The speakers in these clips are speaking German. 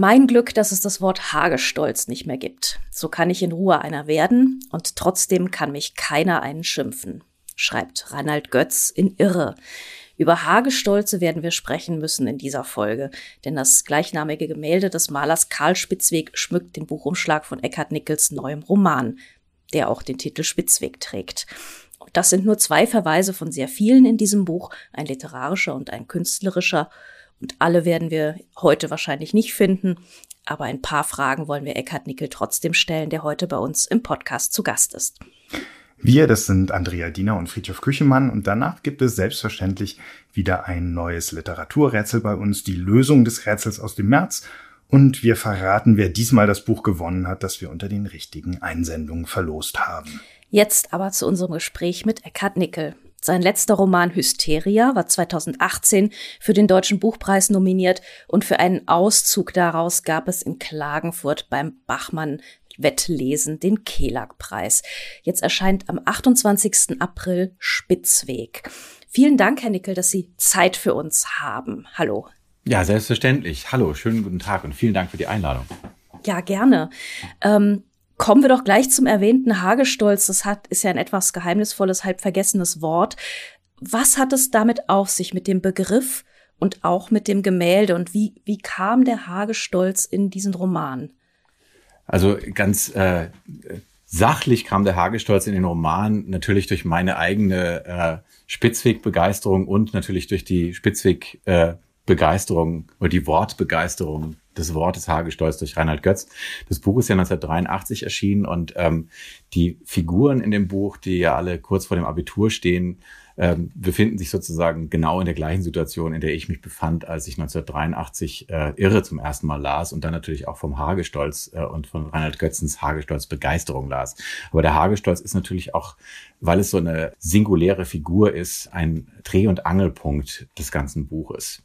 Mein Glück, dass es das Wort Hagestolz nicht mehr gibt. So kann ich in Ruhe einer werden und trotzdem kann mich keiner einen schimpfen, schreibt Reinhard Götz in Irre. Über Hagestolze werden wir sprechen müssen in dieser Folge, denn das gleichnamige Gemälde des Malers Karl Spitzweg schmückt den Buchumschlag von Eckhard Nickels neuem Roman, der auch den Titel Spitzweg trägt. Und das sind nur zwei Verweise von sehr vielen in diesem Buch, ein literarischer und ein künstlerischer. Und alle werden wir heute wahrscheinlich nicht finden, aber ein paar Fragen wollen wir Eckhard Nickel trotzdem stellen, der heute bei uns im Podcast zu Gast ist. Wir, das sind Andrea Diener und Friedhof Küchemann und danach gibt es selbstverständlich wieder ein neues Literaturrätsel bei uns, die Lösung des Rätsels aus dem März und wir verraten, wer diesmal das Buch gewonnen hat, das wir unter den richtigen Einsendungen verlost haben. Jetzt aber zu unserem Gespräch mit Eckhard Nickel. Sein letzter Roman Hysteria war 2018 für den Deutschen Buchpreis nominiert und für einen Auszug daraus gab es in Klagenfurt beim Bachmann Wettlesen den Kelag-Preis. Jetzt erscheint am 28. April Spitzweg. Vielen Dank, Herr Nickel, dass Sie Zeit für uns haben. Hallo. Ja, selbstverständlich. Hallo, schönen guten Tag und vielen Dank für die Einladung. Ja, gerne. Ähm, kommen wir doch gleich zum erwähnten Hagestolz. Das hat, ist ja ein etwas geheimnisvolles, halb vergessenes Wort. Was hat es damit auf sich mit dem Begriff und auch mit dem Gemälde und wie, wie kam der Hagestolz in diesen Roman? Also ganz äh, sachlich kam der Hagestolz in den Roman natürlich durch meine eigene äh, Spitzweg-Begeisterung und natürlich durch die Spitzweg-Begeisterung äh, oder die Wortbegeisterung des Wortes Hagestolz durch Reinhard Götz. Das Buch ist ja 1983 erschienen und ähm, die Figuren in dem Buch, die ja alle kurz vor dem Abitur stehen, ähm, befinden sich sozusagen genau in der gleichen Situation, in der ich mich befand, als ich 1983 äh, Irre zum ersten Mal las und dann natürlich auch vom Hagestolz äh, und von Reinhard Götzens Hagestolz Begeisterung las. Aber der Hagestolz ist natürlich auch, weil es so eine singuläre Figur ist, ein Dreh- und Angelpunkt des ganzen Buches.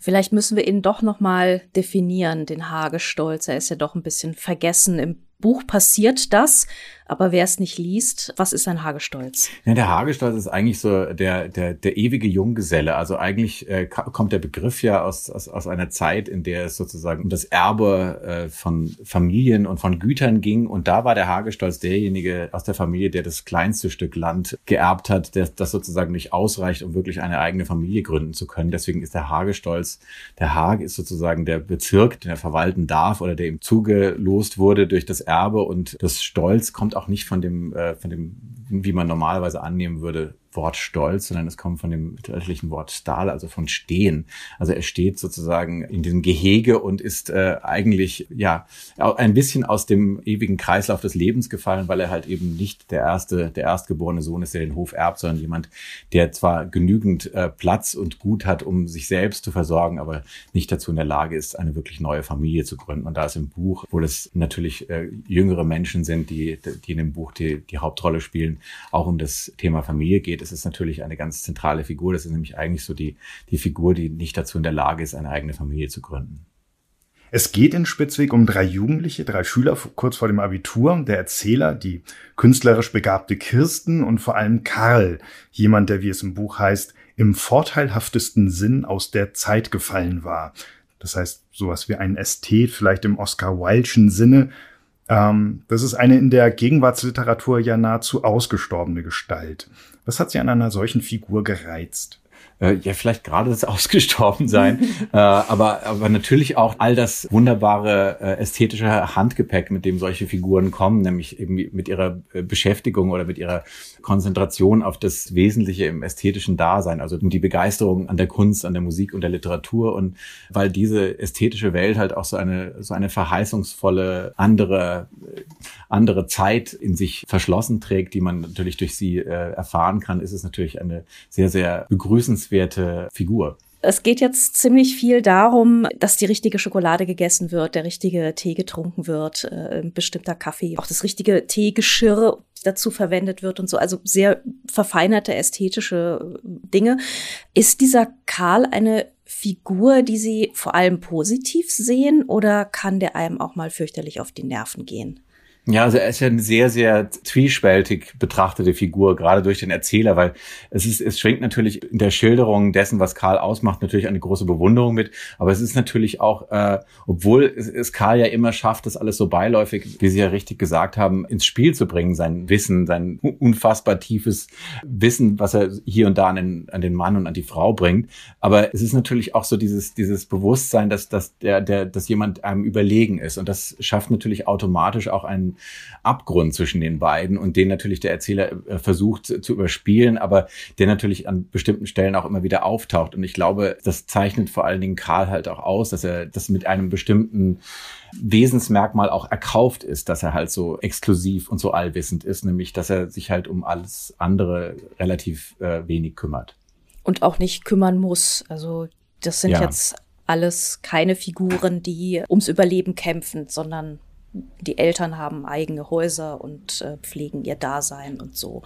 Vielleicht müssen wir ihn doch noch mal definieren, den Hagestolz. Er ist ja doch ein bisschen vergessen im Buch passiert das, aber wer es nicht liest, was ist ein Hagestolz? Ja, der Hagestolz ist eigentlich so der, der, der ewige Junggeselle. Also eigentlich äh, kommt der Begriff ja aus, aus, aus einer Zeit, in der es sozusagen um das Erbe äh, von Familien und von Gütern ging. Und da war der Hagestolz derjenige aus der Familie, der das kleinste Stück Land geerbt hat, der, das sozusagen nicht ausreicht, um wirklich eine eigene Familie gründen zu können. Deswegen ist der Hagestolz, der Hage ist sozusagen der Bezirk, den er verwalten darf oder der ihm zugelost wurde durch das Erbe. Und das Stolz kommt auch nicht von dem, äh, von dem, wie man normalerweise annehmen würde, Wort Stolz, sondern es kommt von dem mittelalterlichen Wort Stahl, also von Stehen. Also er steht sozusagen in diesem Gehege und ist äh, eigentlich ja ein bisschen aus dem ewigen Kreislauf des Lebens gefallen, weil er halt eben nicht der erste, der erstgeborene Sohn ist, der den Hof erbt, sondern jemand, der zwar genügend äh, Platz und Gut hat, um sich selbst zu versorgen, aber nicht dazu in der Lage ist, eine wirklich neue Familie zu gründen. Und da ist im Buch, wo das natürlich äh, jüngere Menschen sind, die, die in dem Buch die, die Hauptrolle spielen, auch um das Thema Familie geht ist es natürlich eine ganz zentrale Figur. Das ist nämlich eigentlich so die, die Figur, die nicht dazu in der Lage ist, eine eigene Familie zu gründen. Es geht in Spitzweg um drei Jugendliche, drei Schüler kurz vor dem Abitur, der Erzähler, die künstlerisch begabte Kirsten und vor allem Karl, jemand, der, wie es im Buch heißt, im vorteilhaftesten Sinn aus der Zeit gefallen war. Das heißt, sowas wie ein Ästhet, vielleicht im Oscar Wilde'schen Sinne, ähm, das ist eine in der Gegenwartsliteratur ja nahezu ausgestorbene Gestalt. Was hat Sie an einer solchen Figur gereizt? Äh, ja vielleicht gerade das Ausgestorbensein, äh, aber, aber natürlich auch all das wunderbare äh, ästhetische Handgepäck, mit dem solche Figuren kommen, nämlich eben mit ihrer äh, Beschäftigung oder mit ihrer Konzentration auf das Wesentliche im ästhetischen Dasein, also die Begeisterung an der Kunst, an der Musik und der Literatur. Und weil diese ästhetische Welt halt auch so eine so eine verheißungsvolle andere andere Zeit in sich verschlossen trägt, die man natürlich durch sie äh, erfahren kann, ist es natürlich eine sehr sehr begrüßenswerte Figur. Es geht jetzt ziemlich viel darum, dass die richtige Schokolade gegessen wird, der richtige Tee getrunken wird, äh, bestimmter Kaffee, auch das richtige Teegeschirr dazu verwendet wird und so, also sehr verfeinerte ästhetische Dinge. Ist dieser Karl eine Figur, die Sie vor allem positiv sehen oder kann der einem auch mal fürchterlich auf die Nerven gehen? Ja, also er ist ja eine sehr, sehr zwiespältig betrachtete Figur, gerade durch den Erzähler, weil es ist, es schwingt natürlich in der Schilderung dessen, was Karl ausmacht, natürlich eine große Bewunderung mit. Aber es ist natürlich auch, äh, obwohl es, es Karl ja immer schafft, das alles so beiläufig, wie Sie ja richtig gesagt haben, ins Spiel zu bringen, sein Wissen, sein unfassbar tiefes Wissen, was er hier und da an den, an den Mann und an die Frau bringt. Aber es ist natürlich auch so dieses, dieses Bewusstsein, dass, dass der, der, dass jemand einem überlegen ist. Und das schafft natürlich automatisch auch einen Abgrund zwischen den beiden und den natürlich der Erzähler äh, versucht zu überspielen, aber der natürlich an bestimmten Stellen auch immer wieder auftaucht. Und ich glaube, das zeichnet vor allen Dingen Karl halt auch aus, dass er das mit einem bestimmten Wesensmerkmal auch erkauft ist, dass er halt so exklusiv und so allwissend ist, nämlich dass er sich halt um alles andere relativ äh, wenig kümmert. Und auch nicht kümmern muss. Also das sind ja. jetzt alles keine Figuren, die ums Überleben kämpfen, sondern die Eltern haben eigene Häuser und äh, pflegen ihr Dasein und so.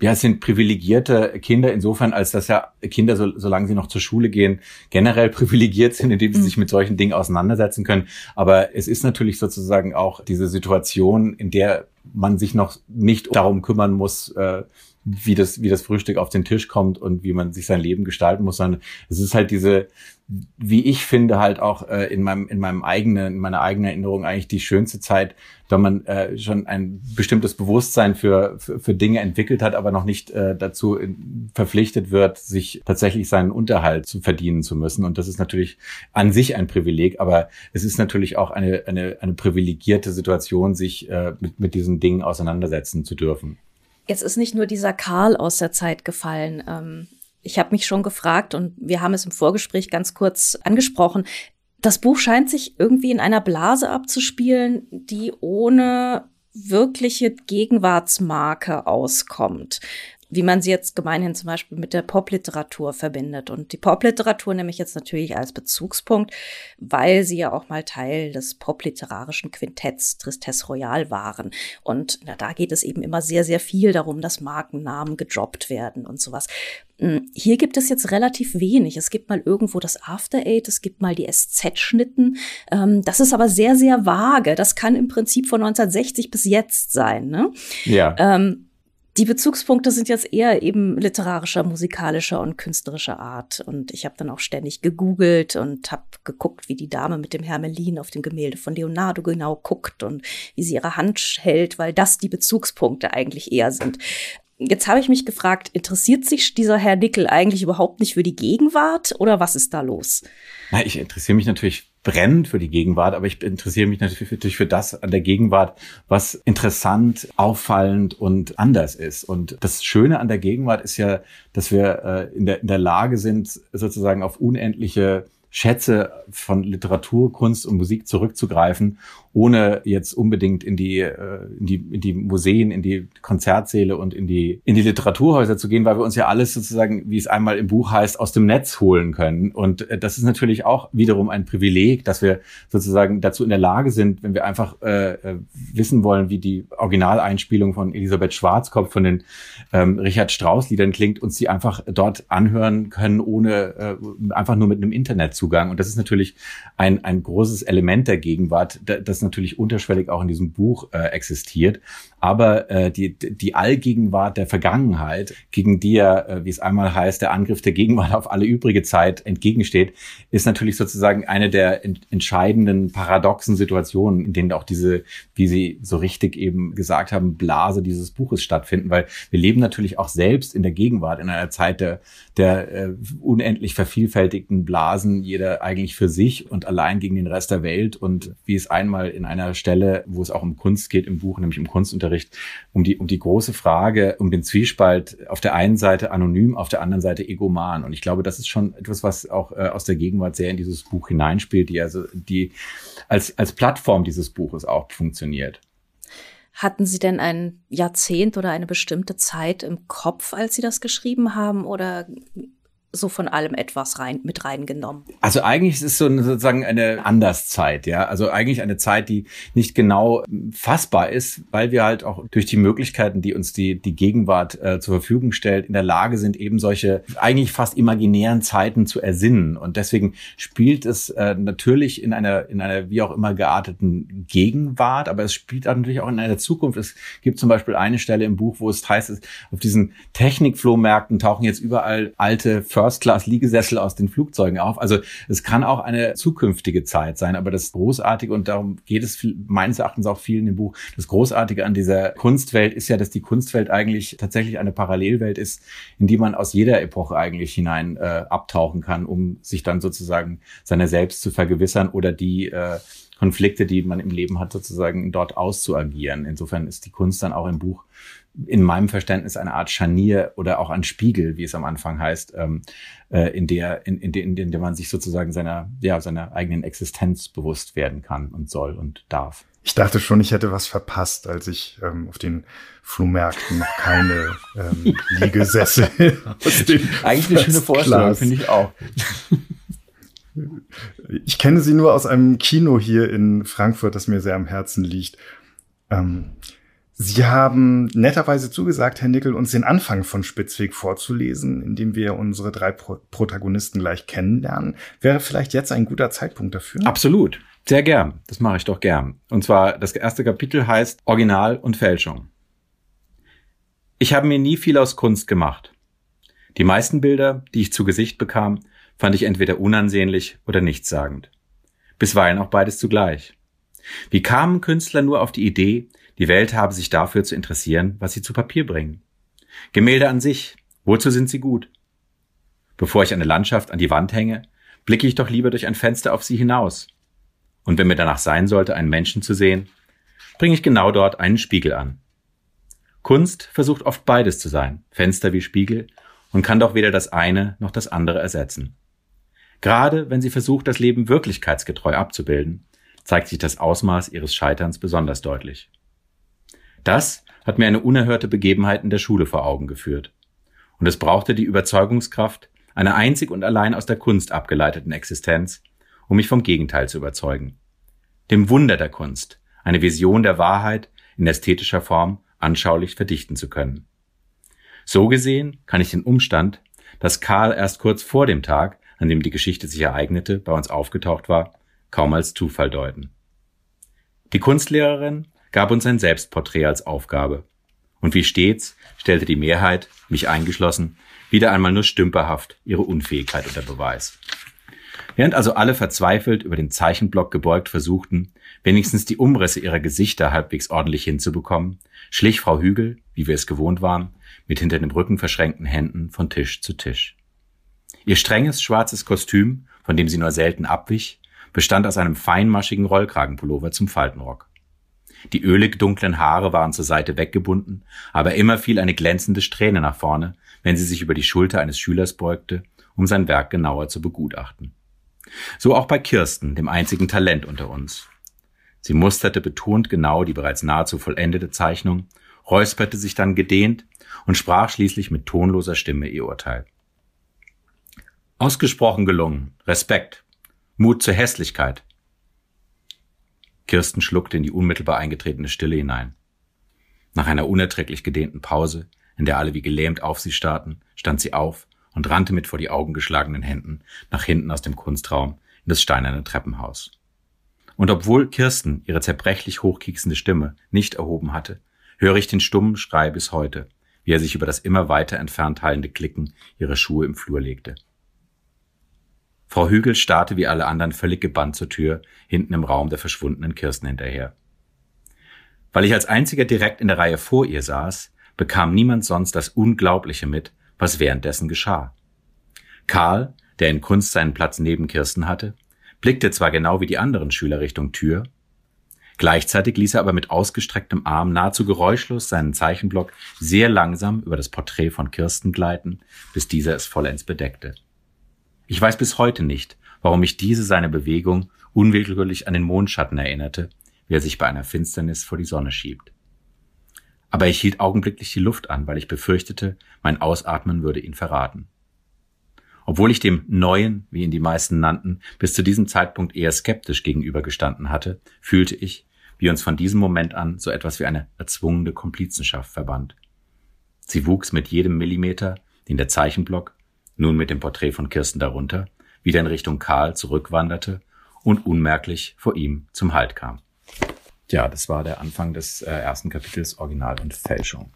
Ja, es sind privilegierte Kinder insofern, als dass ja Kinder, so, solange sie noch zur Schule gehen, generell privilegiert sind, indem sie mhm. sich mit solchen Dingen auseinandersetzen können. Aber es ist natürlich sozusagen auch diese Situation, in der man sich noch nicht darum kümmern muss, äh, wie das, wie das Frühstück auf den Tisch kommt und wie man sich sein Leben gestalten muss, sondern es ist halt diese, wie ich finde, halt auch äh, in meinem, in meinem eigenen, in meiner eigenen Erinnerung eigentlich die schönste Zeit, wenn man äh, schon ein bestimmtes Bewusstsein für, für, für Dinge entwickelt hat, aber noch nicht äh, dazu in, verpflichtet wird, sich tatsächlich seinen Unterhalt zu verdienen zu müssen. Und das ist natürlich an sich ein Privileg, aber es ist natürlich auch eine, eine, eine privilegierte Situation, sich äh, mit, mit diesen Dingen auseinandersetzen zu dürfen. Jetzt ist nicht nur dieser Karl aus der Zeit gefallen. Ähm, ich habe mich schon gefragt und wir haben es im Vorgespräch ganz kurz angesprochen. Das Buch scheint sich irgendwie in einer Blase abzuspielen, die ohne wirkliche Gegenwartsmarke auskommt wie man sie jetzt gemeinhin zum Beispiel mit der Popliteratur verbindet. Und die Popliteratur nehme ich jetzt natürlich als Bezugspunkt, weil sie ja auch mal Teil des popliterarischen Quintetts Tristesse Royale waren. Und na, da geht es eben immer sehr, sehr viel darum, dass Markennamen gedroppt werden und sowas. Hm, hier gibt es jetzt relativ wenig. Es gibt mal irgendwo das After Eight, es gibt mal die SZ-Schnitten. Ähm, das ist aber sehr, sehr vage. Das kann im Prinzip von 1960 bis jetzt sein. Ne? Ja. Ähm, die Bezugspunkte sind jetzt eher eben literarischer, musikalischer und künstlerischer Art. Und ich habe dann auch ständig gegoogelt und habe geguckt, wie die Dame mit dem Hermelin auf dem Gemälde von Leonardo genau guckt und wie sie ihre Hand hält, weil das die Bezugspunkte eigentlich eher sind. Jetzt habe ich mich gefragt, interessiert sich dieser Herr Nickel eigentlich überhaupt nicht für die Gegenwart oder was ist da los? Na, ich interessiere mich natürlich brennend für die Gegenwart, aber ich interessiere mich natürlich für das an der Gegenwart, was interessant, auffallend und anders ist. Und das Schöne an der Gegenwart ist ja, dass wir äh, in, der, in der Lage sind, sozusagen auf unendliche Schätze von Literatur, Kunst und Musik zurückzugreifen ohne jetzt unbedingt in die, äh, in die, in die Museen, in die Konzertsäle und in die, in die Literaturhäuser zu gehen, weil wir uns ja alles sozusagen, wie es einmal im Buch heißt, aus dem Netz holen können. Und äh, das ist natürlich auch wiederum ein Privileg, dass wir sozusagen dazu in der Lage sind, wenn wir einfach äh, äh wissen wollen, wie die Originaleinspielung von Elisabeth Schwarzkopf von den ähm, Richard Strauss-Liedern klingt, uns die einfach dort anhören können, ohne äh, einfach nur mit einem Internetzugang. Und das ist natürlich ein, ein großes Element der Gegenwart, das natürlich unterschwellig auch in diesem Buch äh, existiert. Aber äh, die, die Allgegenwart der Vergangenheit, gegen die ja, äh, wie es einmal heißt, der Angriff der Gegenwart auf alle übrige Zeit entgegensteht, ist natürlich sozusagen eine der ent entscheidenden paradoxen Situationen, in denen auch diese, wie Sie so richtig eben gesagt haben, Blase dieses Buches stattfinden, weil wir leben natürlich auch selbst in der Gegenwart, in einer Zeit der, der äh, unendlich vervielfältigten Blasen, jeder eigentlich für sich und allein gegen den Rest der Welt. Und wie es einmal in einer Stelle, wo es auch um Kunst geht im Buch, nämlich um Kunstunterricht, um die, um die große Frage, um den Zwiespalt auf der einen Seite anonym, auf der anderen Seite egoman. Und ich glaube, das ist schon etwas, was auch äh, aus der Gegenwart sehr in dieses Buch hineinspielt, die also, die als, als Plattform dieses Buches auch funktioniert. Hatten Sie denn ein Jahrzehnt oder eine bestimmte Zeit im Kopf, als Sie das geschrieben haben? Oder so von allem etwas rein, mit reingenommen. Also eigentlich ist es so eine, sozusagen eine Anderszeit, ja. Also eigentlich eine Zeit, die nicht genau fassbar ist, weil wir halt auch durch die Möglichkeiten, die uns die, die Gegenwart äh, zur Verfügung stellt, in der Lage sind, eben solche eigentlich fast imaginären Zeiten zu ersinnen. Und deswegen spielt es äh, natürlich in einer, in einer wie auch immer gearteten Gegenwart, aber es spielt natürlich auch in einer Zukunft. Es gibt zum Beispiel eine Stelle im Buch, wo es heißt, auf diesen Technikflohmärkten tauchen jetzt überall alte First-Class-Liegesessel aus den Flugzeugen auf. Also es kann auch eine zukünftige Zeit sein, aber das Großartige, und darum geht es meines Erachtens auch viel in dem Buch, das Großartige an dieser Kunstwelt ist ja, dass die Kunstwelt eigentlich tatsächlich eine Parallelwelt ist, in die man aus jeder Epoche eigentlich hinein äh, abtauchen kann, um sich dann sozusagen seiner selbst zu vergewissern oder die äh, Konflikte, die man im Leben hat, sozusagen dort auszuagieren. Insofern ist die Kunst dann auch im Buch in meinem Verständnis eine Art Scharnier oder auch ein Spiegel, wie es am Anfang heißt, ähm, äh, in der in, in, in, in der man sich sozusagen seiner ja seiner eigenen Existenz bewusst werden kann und soll und darf. Ich dachte schon, ich hätte was verpasst, als ich ähm, auf den Flohmärkten noch keine ähm, Liegesessel aus Eigentlich eine schöne Vorstellung, finde ich auch. Ich kenne sie nur aus einem Kino hier in Frankfurt, das mir sehr am Herzen liegt. Ähm, Sie haben netterweise zugesagt, Herr Nickel, uns den Anfang von Spitzweg vorzulesen, indem wir unsere drei Pro Protagonisten gleich kennenlernen. Wäre vielleicht jetzt ein guter Zeitpunkt dafür? Absolut. Sehr gern. Das mache ich doch gern. Und zwar, das erste Kapitel heißt Original und Fälschung. Ich habe mir nie viel aus Kunst gemacht. Die meisten Bilder, die ich zu Gesicht bekam, fand ich entweder unansehnlich oder nichtssagend. Bisweilen auch beides zugleich. Wie kamen Künstler nur auf die Idee, die Welt habe sich dafür zu interessieren, was sie zu Papier bringen. Gemälde an sich, wozu sind sie gut? Bevor ich eine Landschaft an die Wand hänge, blicke ich doch lieber durch ein Fenster auf sie hinaus. Und wenn mir danach sein sollte, einen Menschen zu sehen, bringe ich genau dort einen Spiegel an. Kunst versucht oft beides zu sein, Fenster wie Spiegel, und kann doch weder das eine noch das andere ersetzen. Gerade wenn sie versucht, das Leben wirklichkeitsgetreu abzubilden, zeigt sich das Ausmaß ihres Scheiterns besonders deutlich. Das hat mir eine unerhörte Begebenheit in der Schule vor Augen geführt. Und es brauchte die Überzeugungskraft einer einzig und allein aus der Kunst abgeleiteten Existenz, um mich vom Gegenteil zu überzeugen. Dem Wunder der Kunst, eine Vision der Wahrheit in ästhetischer Form anschaulich verdichten zu können. So gesehen kann ich den Umstand, dass Karl erst kurz vor dem Tag, an dem die Geschichte sich ereignete, bei uns aufgetaucht war, kaum als Zufall deuten. Die Kunstlehrerin gab uns ein Selbstporträt als Aufgabe. Und wie stets stellte die Mehrheit, mich eingeschlossen, wieder einmal nur stümperhaft ihre Unfähigkeit unter Beweis. Während also alle verzweifelt über den Zeichenblock gebeugt versuchten, wenigstens die Umrisse ihrer Gesichter halbwegs ordentlich hinzubekommen, schlich Frau Hügel, wie wir es gewohnt waren, mit hinter dem Rücken verschränkten Händen von Tisch zu Tisch. Ihr strenges schwarzes Kostüm, von dem sie nur selten abwich, bestand aus einem feinmaschigen Rollkragenpullover zum Faltenrock. Die ölig dunklen Haare waren zur Seite weggebunden, aber immer fiel eine glänzende Strähne nach vorne, wenn sie sich über die Schulter eines Schülers beugte, um sein Werk genauer zu begutachten. So auch bei Kirsten, dem einzigen Talent unter uns. Sie musterte betont genau die bereits nahezu vollendete Zeichnung, räusperte sich dann gedehnt und sprach schließlich mit tonloser Stimme ihr Urteil. Ausgesprochen gelungen. Respekt. Mut zur Hässlichkeit. Kirsten schluckte in die unmittelbar eingetretene Stille hinein. Nach einer unerträglich gedehnten Pause, in der alle wie gelähmt auf sie starrten, stand sie auf und rannte mit vor die Augen geschlagenen Händen nach hinten aus dem Kunstraum in das steinerne Treppenhaus. Und obwohl Kirsten ihre zerbrechlich hochkieksende Stimme nicht erhoben hatte, höre ich den stummen Schrei bis heute, wie er sich über das immer weiter entfernt hallende Klicken ihrer Schuhe im Flur legte. Frau Hügel starrte wie alle anderen völlig gebannt zur Tür, hinten im Raum der verschwundenen Kirsten hinterher. Weil ich als einziger direkt in der Reihe vor ihr saß, bekam niemand sonst das Unglaubliche mit, was währenddessen geschah. Karl, der in Kunst seinen Platz neben Kirsten hatte, blickte zwar genau wie die anderen Schüler Richtung Tür, gleichzeitig ließ er aber mit ausgestrecktem Arm nahezu geräuschlos seinen Zeichenblock sehr langsam über das Porträt von Kirsten gleiten, bis dieser es vollends bedeckte. Ich weiß bis heute nicht, warum mich diese seine Bewegung unwillkürlich an den Mondschatten erinnerte, wie er sich bei einer Finsternis vor die Sonne schiebt. Aber ich hielt augenblicklich die Luft an, weil ich befürchtete, mein Ausatmen würde ihn verraten. Obwohl ich dem Neuen, wie ihn die meisten nannten, bis zu diesem Zeitpunkt eher skeptisch gegenübergestanden hatte, fühlte ich, wie uns von diesem Moment an so etwas wie eine erzwungene Komplizenschaft verband. Sie wuchs mit jedem Millimeter, den der Zeichenblock, nun mit dem Porträt von Kirsten darunter, wieder in Richtung Karl zurückwanderte und unmerklich vor ihm zum Halt kam. Ja, das war der Anfang des äh, ersten Kapitels Original und Fälschung.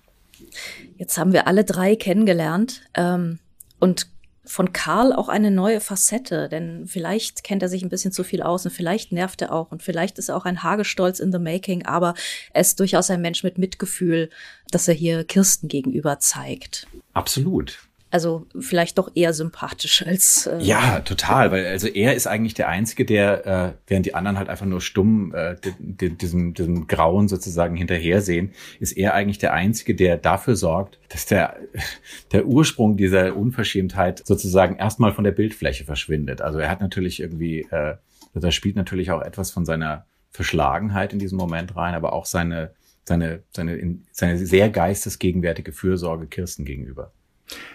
Jetzt haben wir alle drei kennengelernt ähm, und von Karl auch eine neue Facette, denn vielleicht kennt er sich ein bisschen zu viel aus und vielleicht nervt er auch und vielleicht ist er auch ein Hagestolz in the making, aber er ist durchaus ein Mensch mit Mitgefühl, dass er hier Kirsten gegenüber zeigt. Absolut. Also vielleicht doch eher sympathisch als. Äh ja, total, weil also er ist eigentlich der Einzige, der, äh, während die anderen halt einfach nur stumm äh, diesem, diesem Grauen sozusagen hinterhersehen, ist er eigentlich der Einzige, der dafür sorgt, dass der, der Ursprung dieser Unverschämtheit sozusagen erstmal von der Bildfläche verschwindet. Also er hat natürlich irgendwie, äh, da spielt natürlich auch etwas von seiner Verschlagenheit in diesem Moment rein, aber auch seine, seine, seine, seine sehr geistesgegenwärtige Fürsorge Kirsten gegenüber.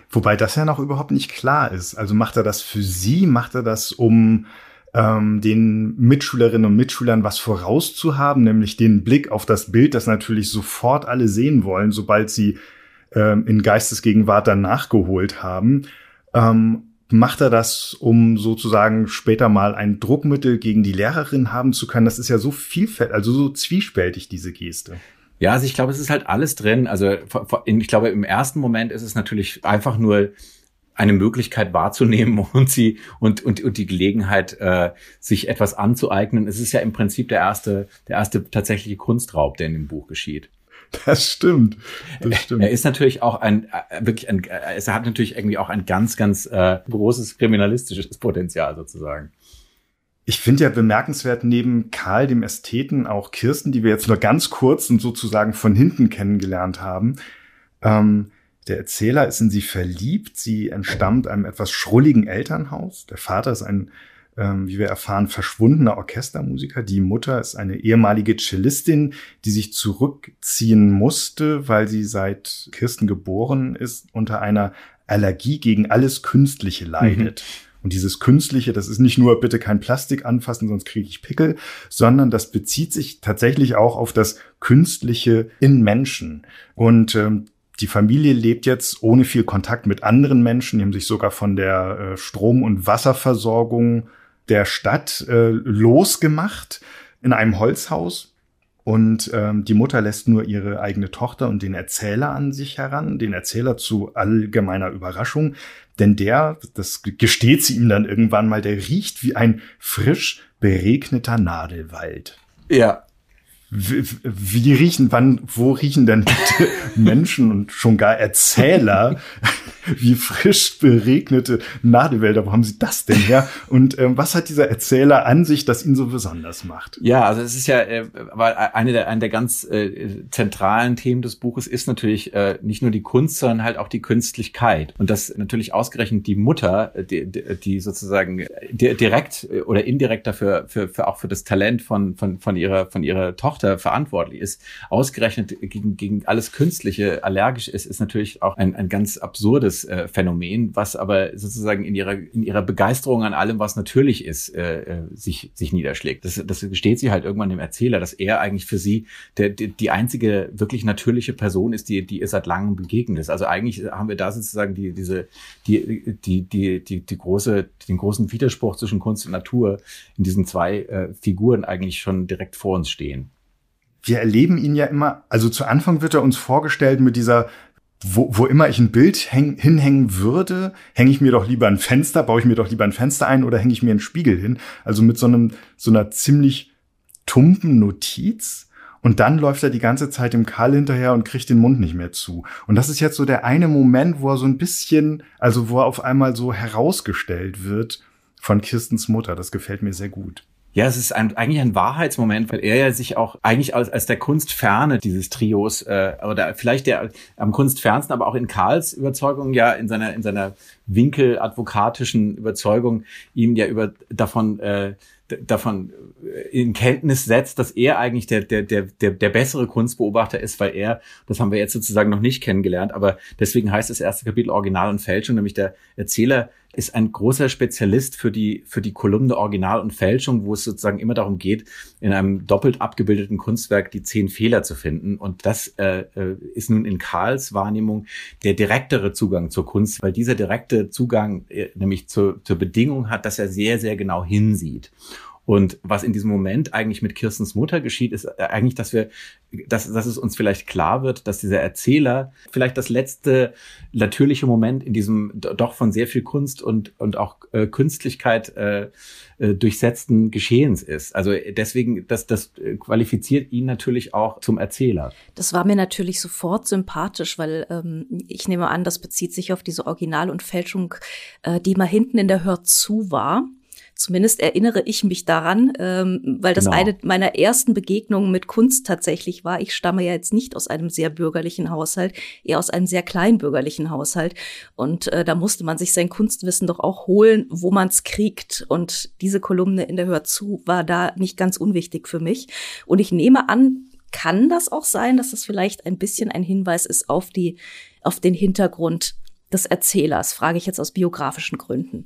Wobei das ja noch überhaupt nicht klar ist. Also macht er das für sie, macht er das, um ähm, den Mitschülerinnen und Mitschülern was vorauszuhaben, nämlich den Blick auf das Bild, das natürlich sofort alle sehen wollen, sobald sie ähm, in Geistesgegenwart dann nachgeholt haben. Ähm, macht er das, um sozusagen später mal ein Druckmittel gegen die Lehrerin haben zu können? Das ist ja so vielfältig, also so zwiespältig, diese Geste. Ja, also ich glaube, es ist halt alles drin. Also ich glaube, im ersten Moment ist es natürlich einfach nur eine Möglichkeit wahrzunehmen und sie und und, und die Gelegenheit, äh, sich etwas anzueignen. Es ist ja im Prinzip der erste der erste tatsächliche Kunstraub, der in dem Buch geschieht. Das stimmt. Das stimmt. Er ist natürlich auch ein äh, wirklich ein, er hat natürlich irgendwie auch ein ganz ganz äh, großes kriminalistisches Potenzial sozusagen. Ich finde ja bemerkenswert neben Karl, dem Ästheten, auch Kirsten, die wir jetzt nur ganz kurz und sozusagen von hinten kennengelernt haben. Ähm, der Erzähler ist in sie verliebt. Sie entstammt einem etwas schrulligen Elternhaus. Der Vater ist ein, ähm, wie wir erfahren, verschwundener Orchestermusiker. Die Mutter ist eine ehemalige Cellistin, die sich zurückziehen musste, weil sie seit Kirsten geboren ist, unter einer Allergie gegen alles Künstliche leidet. Mhm. Und dieses Künstliche, das ist nicht nur bitte kein Plastik anfassen, sonst kriege ich Pickel, sondern das bezieht sich tatsächlich auch auf das Künstliche in Menschen. Und ähm, die Familie lebt jetzt ohne viel Kontakt mit anderen Menschen, die haben sich sogar von der äh, Strom- und Wasserversorgung der Stadt äh, losgemacht in einem Holzhaus. Und ähm, die Mutter lässt nur ihre eigene Tochter und den Erzähler an sich heran, den Erzähler zu allgemeiner Überraschung, denn der, das gesteht sie ihm dann irgendwann mal, der riecht wie ein frisch beregneter Nadelwald. Ja. Wie, wie riechen, wann, wo riechen denn Menschen und schon gar Erzähler wie frisch beregnete Nadelwälder. Wo haben Sie das denn her? Und ähm, was hat dieser Erzähler an sich, das ihn so besonders macht? Ja, also es ist ja, äh, weil eine der, eine der ganz äh, zentralen Themen des Buches ist natürlich äh, nicht nur die Kunst, sondern halt auch die Künstlichkeit. Und das natürlich ausgerechnet die Mutter, äh, die, die sozusagen direkt oder indirekt dafür, für, für auch für das Talent von, von, von ihrer, von ihrer Tochter verantwortlich ist, ausgerechnet gegen, gegen alles Künstliche allergisch ist, ist natürlich auch ein, ein ganz absurdes äh, Phänomen, was aber sozusagen in ihrer, in ihrer Begeisterung an allem, was natürlich ist, äh, äh, sich, sich niederschlägt. Das, das gesteht sie halt irgendwann dem Erzähler, dass er eigentlich für sie der, die, die einzige wirklich natürliche Person ist, die, die ihr seit langem begegnet ist. Also eigentlich haben wir da sozusagen die, diese, die, die, die, die, die große, den großen Widerspruch zwischen Kunst und Natur in diesen zwei äh, Figuren eigentlich schon direkt vor uns stehen wir erleben ihn ja immer, also zu Anfang wird er uns vorgestellt mit dieser wo, wo immer ich ein Bild häng, hinhängen würde, hänge ich mir doch lieber ein Fenster, baue ich mir doch lieber ein Fenster ein oder hänge ich mir einen Spiegel hin. Also mit so einem, so einer ziemlich tumpen Notiz. Und dann läuft er die ganze Zeit im Karl hinterher und kriegt den Mund nicht mehr zu. Und das ist jetzt so der eine Moment, wo er so ein bisschen, also wo er auf einmal so herausgestellt wird von Kirstens Mutter. Das gefällt mir sehr gut. Ja, es ist ein, eigentlich ein Wahrheitsmoment, weil er ja sich auch eigentlich als, als der Kunstferne dieses Trios äh, oder vielleicht der am Kunstfernsten, aber auch in Karls Überzeugung ja in seiner in seiner winkeladvokatischen Überzeugung ihm ja über davon äh, davon äh, in Kenntnis setzt, dass er eigentlich der, der, der, der, der bessere Kunstbeobachter ist, weil er, das haben wir jetzt sozusagen noch nicht kennengelernt, aber deswegen heißt das erste Kapitel Original und Fälschung, nämlich der Erzähler ist ein großer Spezialist für die, für die Kolumne Original und Fälschung, wo es sozusagen immer darum geht, in einem doppelt abgebildeten Kunstwerk die zehn Fehler zu finden. Und das äh, äh ist nun in Karls Wahrnehmung der direktere Zugang zur Kunst, weil dieser direkte Zugang äh, nämlich zur, zur Bedingung hat, dass er sehr, sehr genau hinsieht. Und was in diesem Moment eigentlich mit Kirstens Mutter geschieht, ist äh, eigentlich, dass wir, dass, dass es uns vielleicht klar wird, dass dieser Erzähler vielleicht das letzte natürliche Moment in diesem doch von sehr viel Kunst und, und auch äh, Künstlichkeit äh, äh, durchsetzten Geschehens ist. Also deswegen, das, das qualifiziert ihn natürlich auch zum Erzähler. Das war mir natürlich sofort sympathisch, weil ähm, ich nehme an, das bezieht sich auf diese Original- und Fälschung, äh, die mal hinten in der Hör zu war. Zumindest erinnere ich mich daran, ähm, weil das genau. eine meiner ersten Begegnungen mit Kunst tatsächlich war. Ich stamme ja jetzt nicht aus einem sehr bürgerlichen Haushalt, eher aus einem sehr kleinbürgerlichen Haushalt. Und äh, da musste man sich sein Kunstwissen doch auch holen, wo man es kriegt. Und diese Kolumne in der Hör zu war da nicht ganz unwichtig für mich. Und ich nehme an, kann das auch sein, dass das vielleicht ein bisschen ein Hinweis ist auf die, auf den Hintergrund des Erzählers, frage ich jetzt aus biografischen Gründen.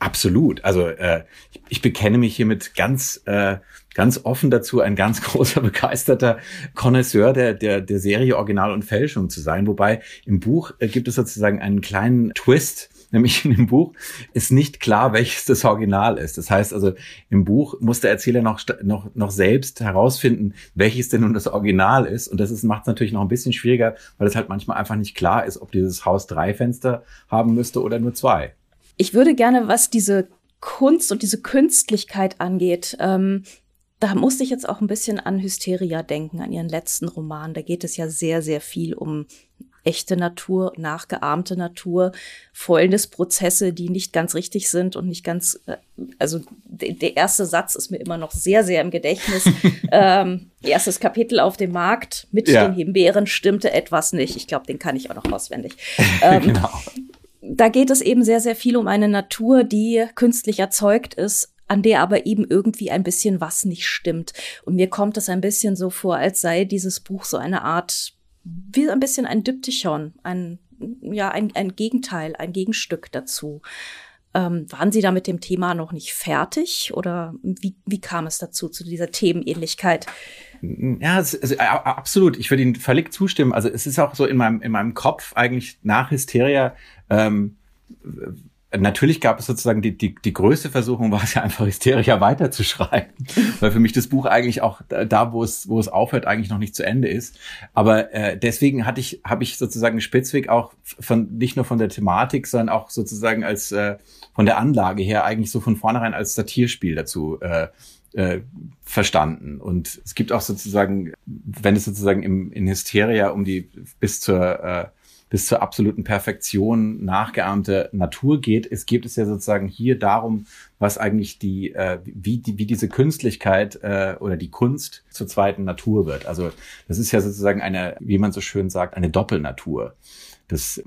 Absolut. Also äh, ich, ich bekenne mich hiermit ganz äh, ganz offen dazu, ein ganz großer begeisterter Connoisseur der der der Serie Original und Fälschung zu sein. Wobei im Buch äh, gibt es sozusagen einen kleinen Twist. Nämlich in dem Buch ist nicht klar, welches das Original ist. Das heißt also, im Buch muss der Erzähler noch, noch, noch selbst herausfinden, welches denn nun das Original ist. Und das macht es natürlich noch ein bisschen schwieriger, weil es halt manchmal einfach nicht klar ist, ob dieses Haus drei Fenster haben müsste oder nur zwei. Ich würde gerne, was diese Kunst und diese Künstlichkeit angeht, ähm, da musste ich jetzt auch ein bisschen an Hysteria denken, an ihren letzten Roman. Da geht es ja sehr, sehr viel um echte Natur, nachgeahmte Natur, Fäulnisprozesse, die nicht ganz richtig sind und nicht ganz, äh, also der erste Satz ist mir immer noch sehr, sehr im Gedächtnis. ähm, erstes Kapitel auf dem Markt mit ja. den Himbeeren stimmte etwas nicht. Ich glaube, den kann ich auch noch auswendig. Ähm, genau da geht es eben sehr, sehr viel um eine Natur, die künstlich erzeugt ist, an der aber eben irgendwie ein bisschen was nicht stimmt. Und mir kommt es ein bisschen so vor, als sei dieses Buch so eine Art, wie ein bisschen ein Diptychon, ein, ja, ein, ein Gegenteil, ein Gegenstück dazu. Ähm, waren Sie da mit dem Thema noch nicht fertig oder wie, wie kam es dazu, zu dieser Themenähnlichkeit? Ja, also, absolut. Ich würde Ihnen völlig zustimmen. Also es ist auch so in meinem, in meinem Kopf eigentlich nach Hysteria ähm, natürlich gab es sozusagen die, die, die größte Versuchung war es ja einfach Hysteria weiterzuschreiben, weil für mich das Buch eigentlich auch da, wo es, wo es aufhört, eigentlich noch nicht zu Ende ist. Aber äh, deswegen hatte ich, habe ich sozusagen Spitzweg auch von nicht nur von der Thematik, sondern auch sozusagen als äh, von der Anlage her eigentlich so von vornherein als Satirspiel dazu äh, äh, verstanden. Und es gibt auch sozusagen, wenn es sozusagen im, in Hysteria um die bis zur äh, bis zur absoluten Perfektion nachgeahmte Natur geht. Es geht es ja sozusagen hier darum, was eigentlich die, äh, wie, die, wie diese Künstlichkeit äh, oder die Kunst zur zweiten Natur wird. Also das ist ja sozusagen eine, wie man so schön sagt, eine Doppelnatur des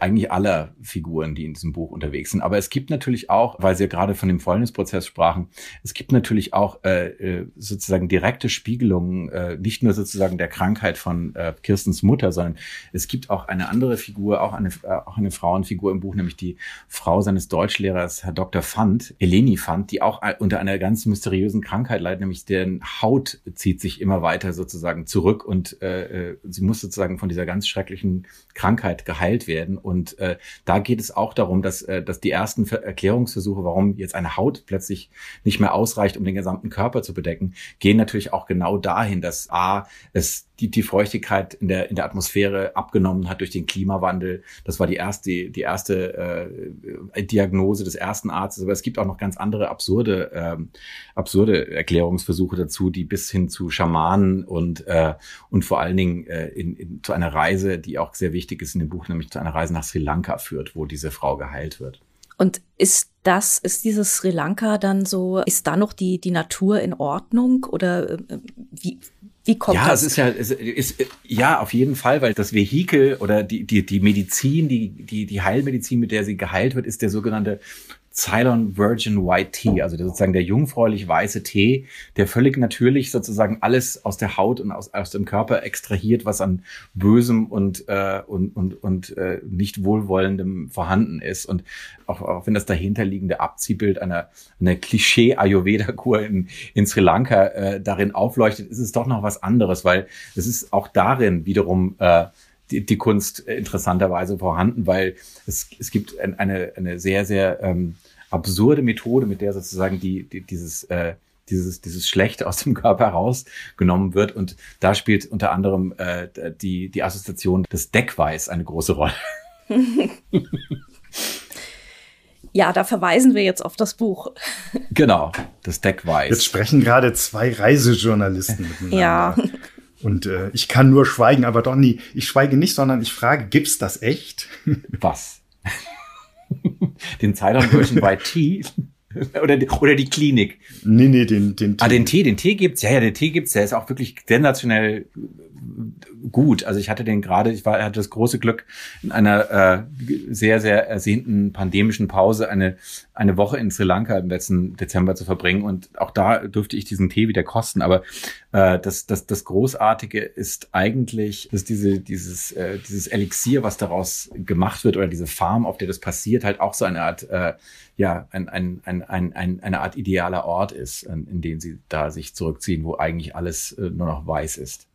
eigentlich aller Figuren, die in diesem Buch unterwegs sind. Aber es gibt natürlich auch, weil Sie ja gerade von dem Fäulnisprozess sprachen, es gibt natürlich auch äh, äh, sozusagen direkte Spiegelungen, äh, nicht nur sozusagen der Krankheit von äh, Kirstens Mutter, sondern es gibt auch eine andere Figur, auch eine, äh, auch eine Frauenfigur im Buch, nämlich die Frau seines Deutschlehrers, Herr Dr. Fand, Eleni Fand, die auch unter einer ganz mysteriösen Krankheit leidet, nämlich deren Haut zieht sich immer weiter sozusagen zurück und äh, äh sie muss sozusagen von dieser ganz schrecklichen Krankheit Krankheit geheilt werden. Und äh, da geht es auch darum, dass, äh, dass die ersten Erklärungsversuche, warum jetzt eine Haut plötzlich nicht mehr ausreicht, um den gesamten Körper zu bedecken, gehen natürlich auch genau dahin, dass A, es die, die Feuchtigkeit in der, in der Atmosphäre abgenommen hat durch den Klimawandel. Das war die erste, die erste äh, Diagnose des ersten Arztes. Aber es gibt auch noch ganz andere absurde, ähm, absurde Erklärungsversuche dazu, die bis hin zu Schamanen und, äh, und vor allen Dingen äh, in, in, zu einer Reise, die auch sehr wichtig ist in dem Buch, nämlich zu einer Reise nach Sri Lanka führt, wo diese Frau geheilt wird. Und ist das, ist dieses Sri Lanka dann so, ist da noch die, die Natur in Ordnung oder äh, wie, wie kommt ja, das? Ja, es ist ja, es ist, ja, auf jeden Fall, weil das Vehikel oder die, die, die Medizin, die, die, die Heilmedizin, mit der sie geheilt wird, ist der sogenannte Ceylon Virgin White Tea, also sozusagen der jungfräulich weiße Tee, der völlig natürlich sozusagen alles aus der Haut und aus, aus dem Körper extrahiert, was an Bösem und, äh, und, und, und äh, nicht wohlwollendem vorhanden ist. Und auch, auch wenn das dahinterliegende Abziehbild einer, einer Klischee-Ayurveda-Kur in, in Sri Lanka äh, darin aufleuchtet, ist es doch noch was anderes, weil es ist auch darin wiederum äh, die, die Kunst interessanterweise vorhanden, weil es, es gibt eine, eine sehr, sehr ähm, absurde Methode, mit der sozusagen die, die dieses äh, dieses, dieses Schlechte aus dem Körper rausgenommen wird. Und da spielt unter anderem äh, die, die Assoziation des Deckweiß eine große Rolle. Ja, da verweisen wir jetzt auf das Buch. Genau, das Deckweiß. Jetzt sprechen gerade zwei Reisejournalisten miteinander. Ja. Und äh, ich kann nur schweigen, aber doch nie. Ich schweige nicht, sondern ich frage, gibt's das echt? Was? den Ceylon Version by Tea? oder, die, oder die Klinik? Nee, nee, den, den Tee. Ah, den Tee, den Tee gibt's. Ja, ja, den Tee gibt's. Der ist auch wirklich sensationell gut. Also ich hatte den gerade, ich war, hatte das große Glück, in einer äh, sehr, sehr ersehnten pandemischen Pause eine, eine Woche in Sri Lanka im letzten Dezember zu verbringen. Und auch da durfte ich diesen Tee wieder kosten. Aber äh, das, das, das Großartige ist eigentlich, dass diese, dieses, äh, dieses Elixier, was daraus gemacht wird, oder diese Farm, auf der das passiert, halt auch so eine Art, äh, ja, ein, ein, ein, ein, ein, eine Art idealer Ort ist, in, in den sie da sich zurückziehen, wo eigentlich alles äh, nur noch weiß ist.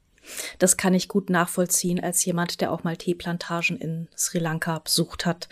Das kann ich gut nachvollziehen als jemand, der auch mal Teeplantagen in Sri Lanka besucht hat.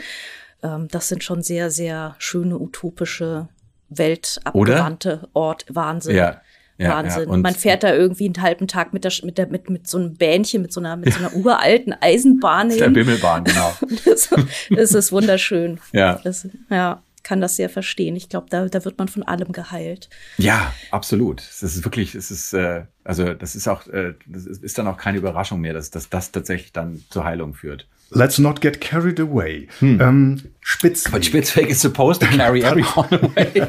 Ähm, das sind schon sehr, sehr schöne, utopische, weltabgewandte Ort. Wahnsinn. Ja. Ja, Wahnsinn. Ja, Man fährt da irgendwie einen halben Tag mit der, mit der, mit, mit so einem Bähnchen, mit so einer, mit so einer uralten Eisenbahn hin. Der Bimmelbahn, genau. das, das ist wunderschön. Ja. Das, ja kann das sehr verstehen. Ich glaube, da, da wird man von allem geheilt. Ja, absolut. Es ist wirklich, es ist, äh, also das ist auch, äh, das ist dann auch keine Überraschung mehr, dass, dass das tatsächlich dann zur Heilung führt. Let's not get carried away. Hm. Ähm, Spitzweg. But Spitzweg is supposed to carry everyone away.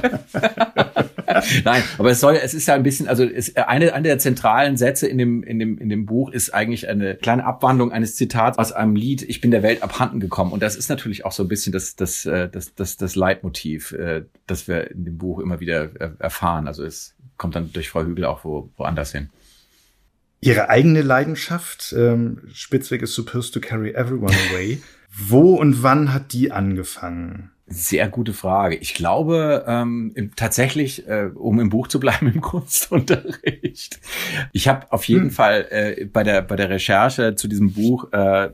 Nein, aber es soll, es ist ja ein bisschen, also es, eine, eine der zentralen Sätze in dem, in dem, in dem Buch ist eigentlich eine kleine Abwandlung eines Zitats aus einem Lied, Ich bin der Welt abhanden gekommen. Und das ist natürlich auch so ein bisschen das, das, äh, das, das, das Leitmotiv, äh, das wir in dem Buch immer wieder erfahren. Also es kommt dann durch Frau Hügel auch wo, woanders hin. Ihre eigene Leidenschaft, ähm, Spitzweg is supposed to carry everyone away. Wo und wann hat die angefangen? Sehr gute Frage. Ich glaube ähm, tatsächlich, äh, um im Buch zu bleiben, im Kunstunterricht. Ich habe auf jeden hm. Fall äh, bei der bei der Recherche zu diesem Buch, äh,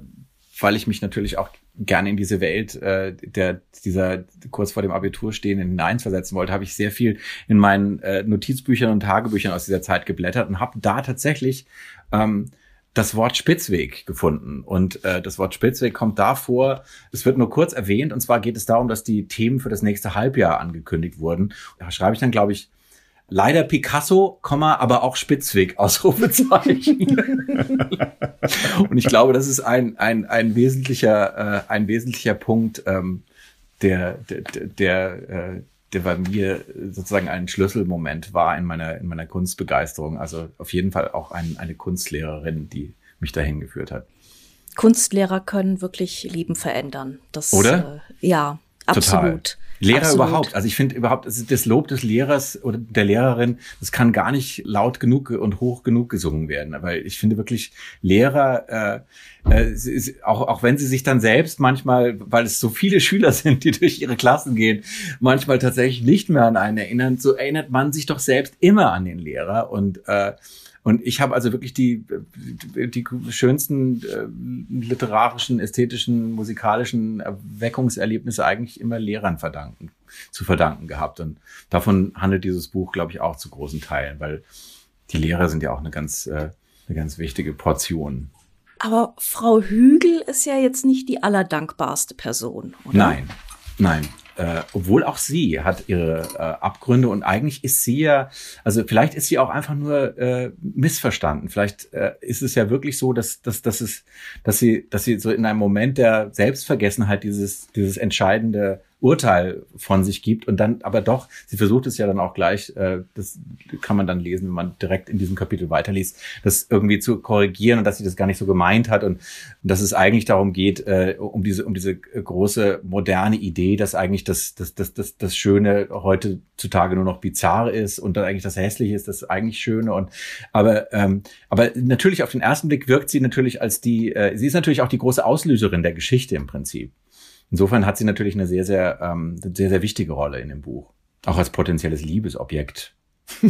weil ich mich natürlich auch gerne in diese Welt äh, der dieser kurz vor dem Abitur stehenden hineinversetzen wollte, habe ich sehr viel in meinen äh, Notizbüchern und Tagebüchern aus dieser Zeit geblättert und habe da tatsächlich ähm, das Wort Spitzweg gefunden. Und äh, das Wort Spitzweg kommt da vor, es wird nur kurz erwähnt, und zwar geht es darum, dass die Themen für das nächste Halbjahr angekündigt wurden. Da schreibe ich dann, glaube ich, leider Picasso, aber auch Spitzweg, Ausrufezeichen. und ich glaube, das ist ein, ein, ein wesentlicher, äh, ein wesentlicher Punkt, ähm, der, der, der, äh, der bei mir sozusagen ein Schlüsselmoment war in meiner, in meiner Kunstbegeisterung. Also auf jeden Fall auch ein, eine Kunstlehrerin, die mich dahin geführt hat. Kunstlehrer können wirklich Leben verändern. Das, Oder? Äh, ja, absolut. Total. Lehrer Absolut. überhaupt. Also ich finde überhaupt, das Lob des Lehrers oder der Lehrerin, das kann gar nicht laut genug und hoch genug gesungen werden. Weil ich finde wirklich Lehrer, äh, äh, auch, auch wenn sie sich dann selbst manchmal, weil es so viele Schüler sind, die durch ihre Klassen gehen, manchmal tatsächlich nicht mehr an einen erinnern, so erinnert man sich doch selbst immer an den Lehrer. Und äh, und ich habe also wirklich die, die schönsten äh, literarischen, ästhetischen, musikalischen Erweckungserlebnisse eigentlich immer Lehrern verdanken, zu verdanken gehabt. Und davon handelt dieses Buch, glaube ich, auch zu großen Teilen, weil die Lehrer sind ja auch eine ganz, äh, eine ganz wichtige Portion. Aber Frau Hügel ist ja jetzt nicht die allerdankbarste Person, oder? Nein, nein äh, obwohl auch sie hat ihre äh, Abgründe und eigentlich ist sie ja, also vielleicht ist sie auch einfach nur äh, missverstanden. Vielleicht äh, ist es ja wirklich so, dass, dass, dass, es, dass, sie, dass sie so in einem Moment der Selbstvergessenheit dieses, dieses entscheidende Urteil von sich gibt und dann aber doch, sie versucht es ja dann auch gleich, äh, das kann man dann lesen, wenn man direkt in diesem Kapitel weiterliest, das irgendwie zu korrigieren und dass sie das gar nicht so gemeint hat und, und dass es eigentlich darum geht, äh, um diese, um diese große moderne Idee, dass eigentlich das, das, das, das, das Schöne heutzutage nur noch bizarr ist und dann eigentlich das Hässliche ist das eigentlich Schöne und aber, ähm, aber natürlich auf den ersten Blick wirkt sie natürlich als die, äh, sie ist natürlich auch die große Auslöserin der Geschichte im Prinzip. Insofern hat sie natürlich eine sehr, sehr, ähm, sehr, sehr wichtige Rolle in dem Buch. Auch als potenzielles Liebesobjekt.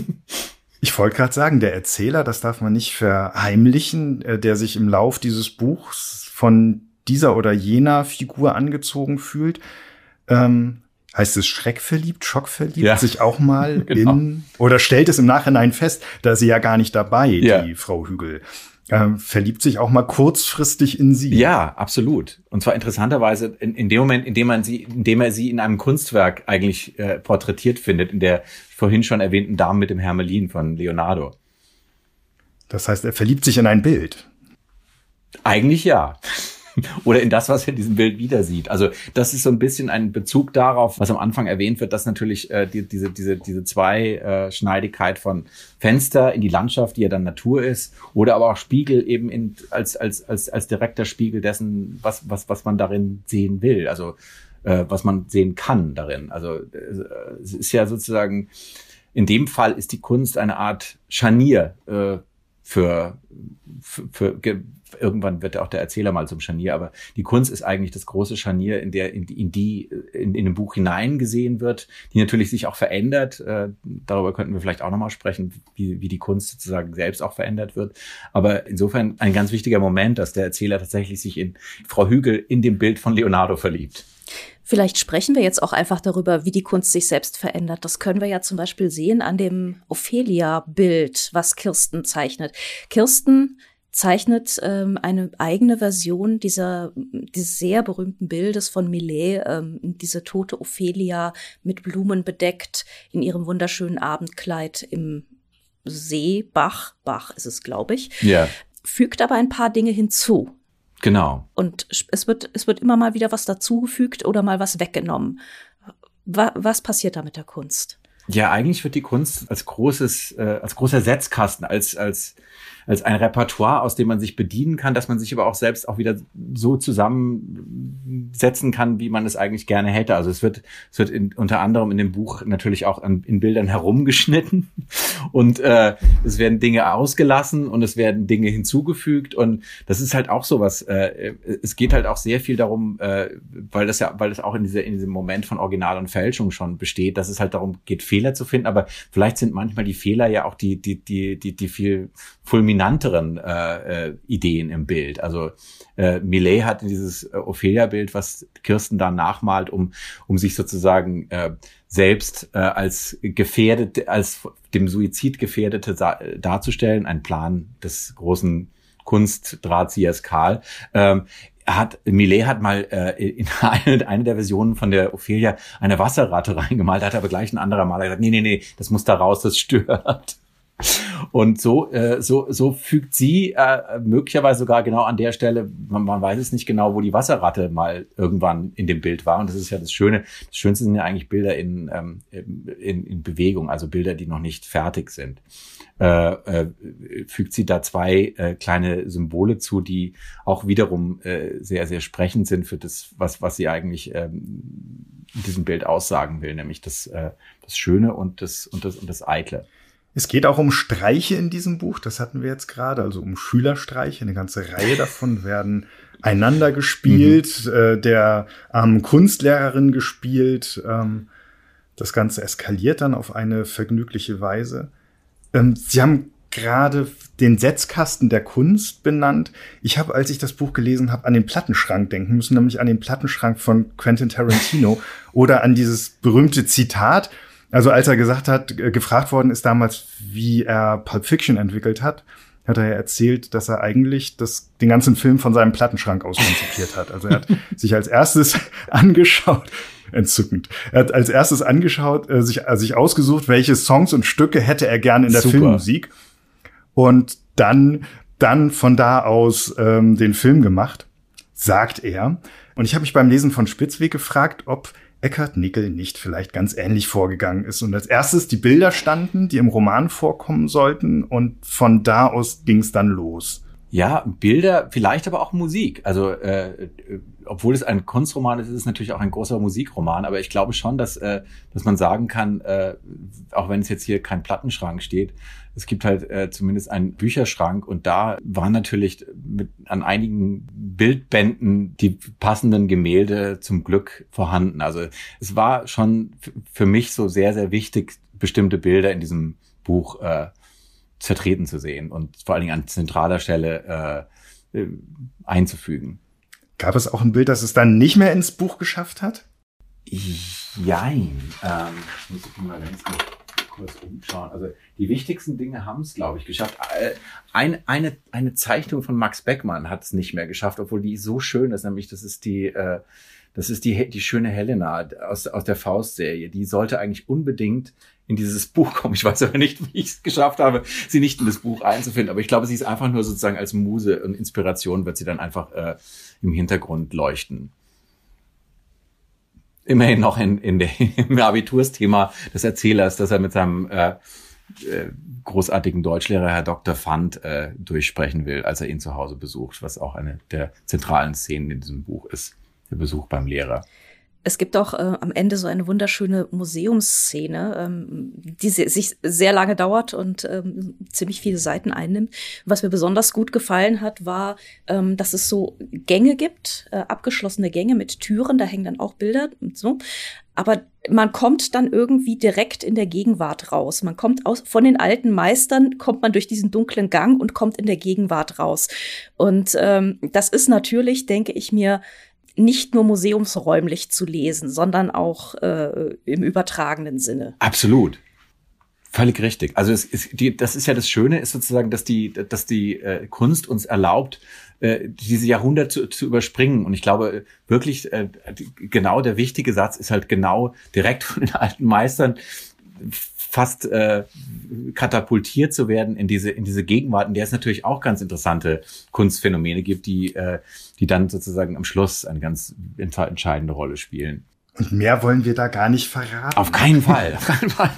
Ich wollte gerade sagen, der Erzähler, das darf man nicht verheimlichen, äh, der sich im Lauf dieses Buchs von dieser oder jener Figur angezogen fühlt. Ähm, heißt es schreckverliebt, schockverliebt, ja. sich auch mal genau. in oder stellt es im Nachhinein fest, da ist sie ja gar nicht dabei, ja. die Frau Hügel äh, verliebt sich auch mal kurzfristig in sie. Ja, absolut. Und zwar interessanterweise in, in dem Moment, in dem man sie, in dem er sie in einem Kunstwerk eigentlich äh, porträtiert findet, in der vorhin schon erwähnten Dame mit dem Hermelin von Leonardo. Das heißt, er verliebt sich in ein Bild. Eigentlich ja. oder in das, was er in diesem Bild wieder sieht. Also das ist so ein bisschen ein Bezug darauf, was am Anfang erwähnt wird, dass natürlich äh, die, diese, diese, diese Zweischneidigkeit äh, von Fenster in die Landschaft, die ja dann Natur ist, oder aber auch Spiegel eben in, als, als, als, als direkter Spiegel dessen, was, was, was man darin sehen will. Also äh, was man sehen kann darin. Also äh, es ist ja sozusagen, in dem Fall ist die Kunst eine Art Scharnier äh, für, für, für irgendwann wird auch der Erzähler mal zum Scharnier, aber die Kunst ist eigentlich das große Scharnier, in der in die in, die, in, in ein Buch hineingesehen wird, die natürlich sich auch verändert. Äh, darüber könnten wir vielleicht auch nochmal sprechen, wie, wie die Kunst sozusagen selbst auch verändert wird. Aber insofern ein ganz wichtiger Moment, dass der Erzähler tatsächlich sich in Frau Hügel in dem Bild von Leonardo verliebt. Vielleicht sprechen wir jetzt auch einfach darüber, wie die Kunst sich selbst verändert. Das können wir ja zum Beispiel sehen an dem Ophelia-Bild, was Kirsten zeichnet. Kirsten zeichnet ähm, eine eigene Version dieser dieses sehr berühmten Bildes von Millet, ähm, diese tote Ophelia mit Blumen bedeckt in ihrem wunderschönen Abendkleid im See, Bach, Bach ist es, glaube ich. Ja. Fügt aber ein paar Dinge hinzu. Genau. Und es wird, es wird immer mal wieder was dazugefügt oder mal was weggenommen. Was, was passiert da mit der Kunst? Ja, eigentlich wird die Kunst als großes, äh, als großer Setzkasten, als, als als ein Repertoire, aus dem man sich bedienen kann, dass man sich aber auch selbst auch wieder so zusammensetzen kann, wie man es eigentlich gerne hätte. Also es wird, es wird in, unter anderem in dem Buch natürlich auch an, in Bildern herumgeschnitten und äh, es werden Dinge ausgelassen und es werden Dinge hinzugefügt und das ist halt auch sowas. Äh, es geht halt auch sehr viel darum, äh, weil das ja, weil das auch in, dieser, in diesem Moment von Original und Fälschung schon besteht, dass es halt darum geht, Fehler zu finden. Aber vielleicht sind manchmal die Fehler ja auch die, die, die, die, die viel fulminanteren äh, äh, Ideen im Bild. Also äh, Millet hat dieses äh, Ophelia-Bild, was Kirsten da nachmalt, um, um sich sozusagen äh, selbst äh, als gefährdet, als dem Suizid gefährdete darzustellen, ein Plan des großen Kunstdrahtziehers Karl. Ähm, hat Millet hat mal äh, in eine, eine der Versionen von der Ophelia eine Wasserratte reingemalt, hat aber gleich ein anderer Maler gesagt, nee, nee, nee, das muss da raus, das stört. Und so, äh, so, so fügt sie äh, möglicherweise sogar genau an der Stelle, man, man weiß es nicht genau, wo die Wasserratte mal irgendwann in dem Bild war. Und das ist ja das Schöne. Das Schönste sind ja eigentlich Bilder in, ähm, in, in Bewegung, also Bilder, die noch nicht fertig sind. Äh, äh, fügt sie da zwei äh, kleine Symbole zu, die auch wiederum äh, sehr, sehr sprechend sind für das, was, was sie eigentlich ähm, in diesem Bild aussagen will, nämlich das, äh, das Schöne und das, und das, und das Eitle. Es geht auch um Streiche in diesem Buch, das hatten wir jetzt gerade, also um Schülerstreiche. Eine ganze Reihe davon werden einander gespielt, mhm. äh, der armen Kunstlehrerin gespielt. Ähm, das Ganze eskaliert dann auf eine vergnügliche Weise. Ähm, Sie haben gerade den Setzkasten der Kunst benannt. Ich habe, als ich das Buch gelesen habe, an den Plattenschrank denken müssen, nämlich an den Plattenschrank von Quentin Tarantino oder an dieses berühmte Zitat, also als er gesagt hat, gefragt worden ist damals, wie er Pulp Fiction entwickelt hat, hat er ja erzählt, dass er eigentlich das, den ganzen Film von seinem Plattenschrank aus konzipiert hat. Also er hat sich als erstes angeschaut, entzückend. Er hat als erstes angeschaut, äh, sich, äh, sich ausgesucht, welche Songs und Stücke hätte er gern in der Super. Filmmusik. Und dann, dann von da aus ähm, den Film gemacht, sagt er. Und ich habe mich beim Lesen von Spitzweg gefragt, ob Eckhard Nickel nicht vielleicht ganz ähnlich vorgegangen ist und als erstes die Bilder standen, die im Roman vorkommen sollten und von da aus ging es dann los. Ja, Bilder, vielleicht aber auch Musik. Also äh, obwohl es ein Kunstroman ist, ist es natürlich auch ein großer Musikroman. Aber ich glaube schon, dass, äh, dass man sagen kann, äh, auch wenn es jetzt hier kein Plattenschrank steht, es gibt halt äh, zumindest einen Bücherschrank und da waren natürlich mit, an einigen Bildbänden die passenden Gemälde zum Glück vorhanden. Also es war schon für mich so sehr, sehr wichtig, bestimmte Bilder in diesem Buch äh, zertreten zu sehen und vor allen Dingen an zentraler Stelle äh, äh, einzufügen. Gab es auch ein Bild, das es dann nicht mehr ins Buch geschafft hat? Jein. Ähm, muss ich mal ganz kurz umschauen. Also die wichtigsten Dinge haben es, glaube ich, geschafft. Äh, ein, eine, eine Zeichnung von Max Beckmann hat es nicht mehr geschafft, obwohl die so schön ist, nämlich das ist die äh, das ist die, die schöne Helena aus, aus der Faust-Serie. Die sollte eigentlich unbedingt in dieses Buch kommen. Ich weiß aber nicht, wie ich es geschafft habe, sie nicht in das Buch einzufinden. Aber ich glaube, sie ist einfach nur sozusagen als Muse und Inspiration wird sie dann einfach äh, im Hintergrund leuchten. Immerhin noch in, in der, im Abitursthema des Erzählers, dass er mit seinem äh, äh, großartigen Deutschlehrer Herr Dr. Fand äh, durchsprechen will, als er ihn zu Hause besucht, was auch eine der zentralen Szenen in diesem Buch ist der Besuch beim Lehrer. Es gibt auch äh, am Ende so eine wunderschöne Museumsszene, ähm, die sich sehr lange dauert und ähm, ziemlich viele Seiten einnimmt. Was mir besonders gut gefallen hat, war, ähm, dass es so Gänge gibt, äh, abgeschlossene Gänge mit Türen, da hängen dann auch Bilder und so. Aber man kommt dann irgendwie direkt in der Gegenwart raus. Man kommt aus, von den alten Meistern kommt man durch diesen dunklen Gang und kommt in der Gegenwart raus. Und ähm, das ist natürlich, denke ich mir, nicht nur museumsräumlich zu lesen, sondern auch äh, im übertragenen Sinne. Absolut. Völlig richtig. Also es ist, die, das ist ja das Schöne, ist sozusagen, dass die, dass die äh, Kunst uns erlaubt, äh, diese Jahrhunderte zu, zu überspringen. Und ich glaube wirklich, äh, genau der wichtige Satz ist halt genau direkt von den alten Meistern fast äh, katapultiert zu werden in diese in diese Gegenwart, in der es natürlich auch ganz interessante Kunstphänomene gibt, die äh, die dann sozusagen am Schluss eine ganz entscheidende Rolle spielen. Und mehr wollen wir da gar nicht verraten. Auf keinen Fall, auf keinen Fall.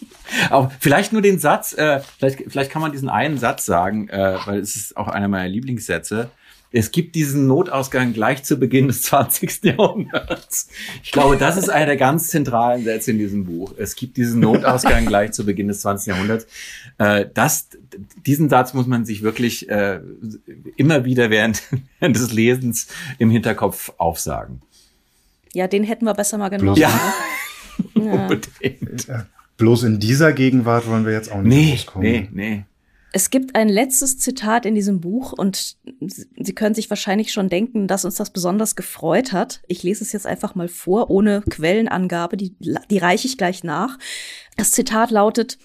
auch vielleicht nur den Satz, äh, vielleicht, vielleicht kann man diesen einen Satz sagen, äh, weil es ist auch einer meiner Lieblingssätze. Es gibt diesen Notausgang gleich zu Beginn des 20. Jahrhunderts. Ich glaube, das ist einer der ganz zentralen Sätze in diesem Buch. Es gibt diesen Notausgang gleich zu Beginn des 20. Jahrhunderts. Äh, das, diesen Satz muss man sich wirklich äh, immer wieder während des Lesens im Hinterkopf aufsagen. Ja, den hätten wir besser mal genommen. Ja. Ne? ja. Unbedingt. Bloß in dieser Gegenwart wollen wir jetzt auch nicht nee, rauskommen. Nee, nee. Es gibt ein letztes Zitat in diesem Buch und Sie können sich wahrscheinlich schon denken, dass uns das besonders gefreut hat. Ich lese es jetzt einfach mal vor, ohne Quellenangabe, die, die reiche ich gleich nach. Das Zitat lautet,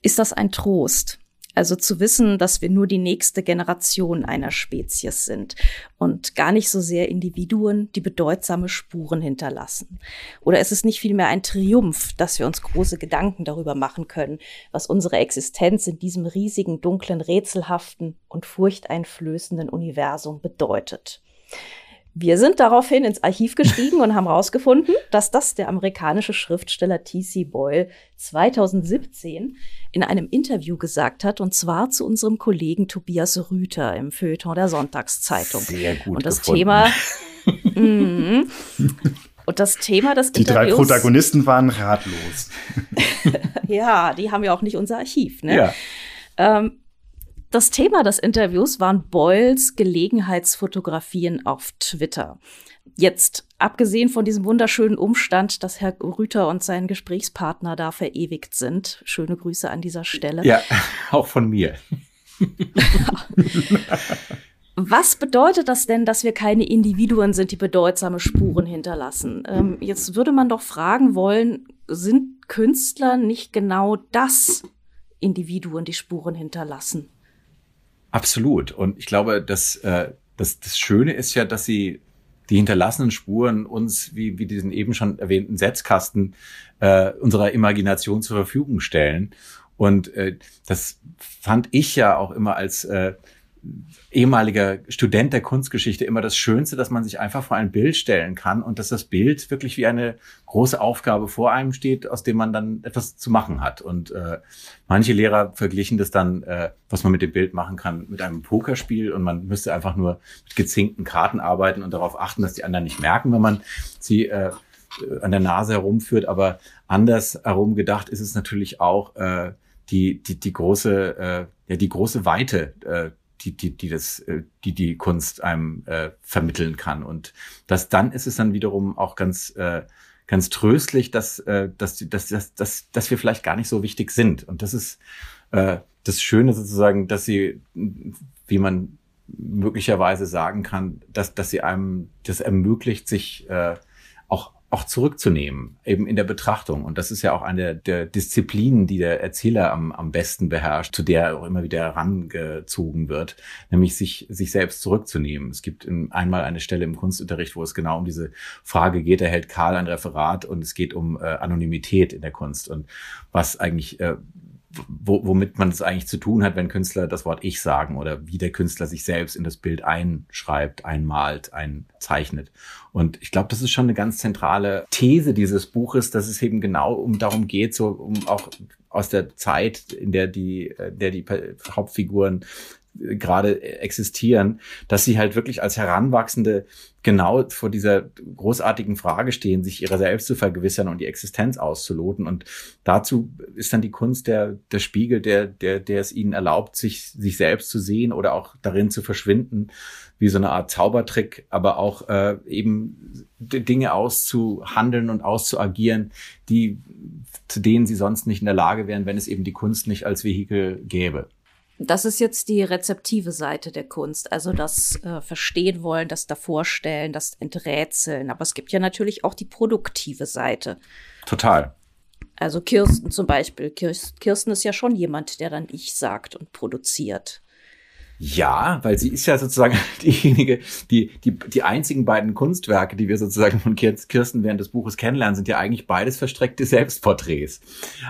ist das ein Trost? Also zu wissen, dass wir nur die nächste Generation einer Spezies sind und gar nicht so sehr Individuen, die bedeutsame Spuren hinterlassen. Oder ist es nicht vielmehr ein Triumph, dass wir uns große Gedanken darüber machen können, was unsere Existenz in diesem riesigen, dunklen, rätselhaften und furchteinflößenden Universum bedeutet? Wir sind daraufhin ins Archiv gestiegen und haben herausgefunden, dass das der amerikanische Schriftsteller T.C. Boyle 2017 in einem Interview gesagt hat, und zwar zu unserem Kollegen Tobias Rüther im Feuilleton der Sonntagszeitung. Sehr gut. Und das gefunden. Thema. mm, und das Thema des Die Interviews. drei Protagonisten waren ratlos. ja, die haben ja auch nicht unser Archiv. Ne? Ja. Ähm, das Thema des Interviews waren Boyles Gelegenheitsfotografien auf Twitter. Jetzt, abgesehen von diesem wunderschönen Umstand, dass Herr Rüther und sein Gesprächspartner da verewigt sind. Schöne Grüße an dieser Stelle. Ja, auch von mir. Was bedeutet das denn, dass wir keine Individuen sind, die bedeutsame Spuren hinterlassen? Ähm, jetzt würde man doch fragen wollen, sind Künstler nicht genau das Individuen, die Spuren hinterlassen? Absolut. Und ich glaube, dass, äh, dass das Schöne ist ja, dass sie die hinterlassenen Spuren uns, wie, wie diesen eben schon erwähnten Setzkasten, äh, unserer Imagination zur Verfügung stellen. Und äh, das fand ich ja auch immer als äh, ehemaliger Student der Kunstgeschichte immer das Schönste, dass man sich einfach vor ein Bild stellen kann und dass das Bild wirklich wie eine große Aufgabe vor einem steht, aus dem man dann etwas zu machen hat. Und äh, manche Lehrer verglichen das dann, äh, was man mit dem Bild machen kann, mit einem Pokerspiel und man müsste einfach nur mit gezinkten Karten arbeiten und darauf achten, dass die anderen nicht merken, wenn man sie äh, an der Nase herumführt. Aber anders herum gedacht ist es natürlich auch äh, die, die, die große, äh, ja, die große Weite, äh, die, die, die das, äh, die die Kunst einem äh, vermitteln kann. Und das dann ist es dann wiederum auch ganz, äh, ganz tröstlich, dass, äh, dass, dass, dass, dass, dass wir vielleicht gar nicht so wichtig sind. Und das ist äh, das Schöne sozusagen, dass sie, wie man möglicherweise sagen kann, dass, dass sie einem das ermöglicht, sich äh, auch auch zurückzunehmen, eben in der Betrachtung. Und das ist ja auch eine der Disziplinen, die der Erzähler am, am besten beherrscht, zu der er auch immer wieder herangezogen wird, nämlich sich, sich selbst zurückzunehmen. Es gibt in, einmal eine Stelle im Kunstunterricht, wo es genau um diese Frage geht. Da hält Karl ein Referat und es geht um äh, Anonymität in der Kunst und was eigentlich äh, wo, womit man es eigentlich zu tun hat, wenn Künstler das Wort Ich sagen oder wie der Künstler sich selbst in das Bild einschreibt, einmalt, einzeichnet. Und ich glaube, das ist schon eine ganz zentrale These dieses Buches, dass es eben genau um darum geht, so um auch aus der Zeit, in der die, äh, der die Hauptfiguren gerade existieren, dass sie halt wirklich als Heranwachsende genau vor dieser großartigen Frage stehen, sich ihrer selbst zu vergewissern und die Existenz auszuloten. Und dazu ist dann die Kunst der, der Spiegel, der, der, der es ihnen erlaubt, sich, sich selbst zu sehen oder auch darin zu verschwinden, wie so eine Art Zaubertrick, aber auch äh, eben Dinge auszuhandeln und auszuagieren, die, zu denen sie sonst nicht in der Lage wären, wenn es eben die Kunst nicht als Vehikel gäbe. Das ist jetzt die rezeptive Seite der Kunst, also das äh, Verstehen wollen, das Davorstellen, das Enträtseln. Aber es gibt ja natürlich auch die produktive Seite. Total. Also Kirsten zum Beispiel. Kirsten ist ja schon jemand, der dann Ich sagt und produziert. Ja, weil sie ist ja sozusagen diejenige, die, die, die einzigen beiden Kunstwerke, die wir sozusagen von Kirsten während des Buches kennenlernen, sind ja eigentlich beides verstreckte Selbstporträts.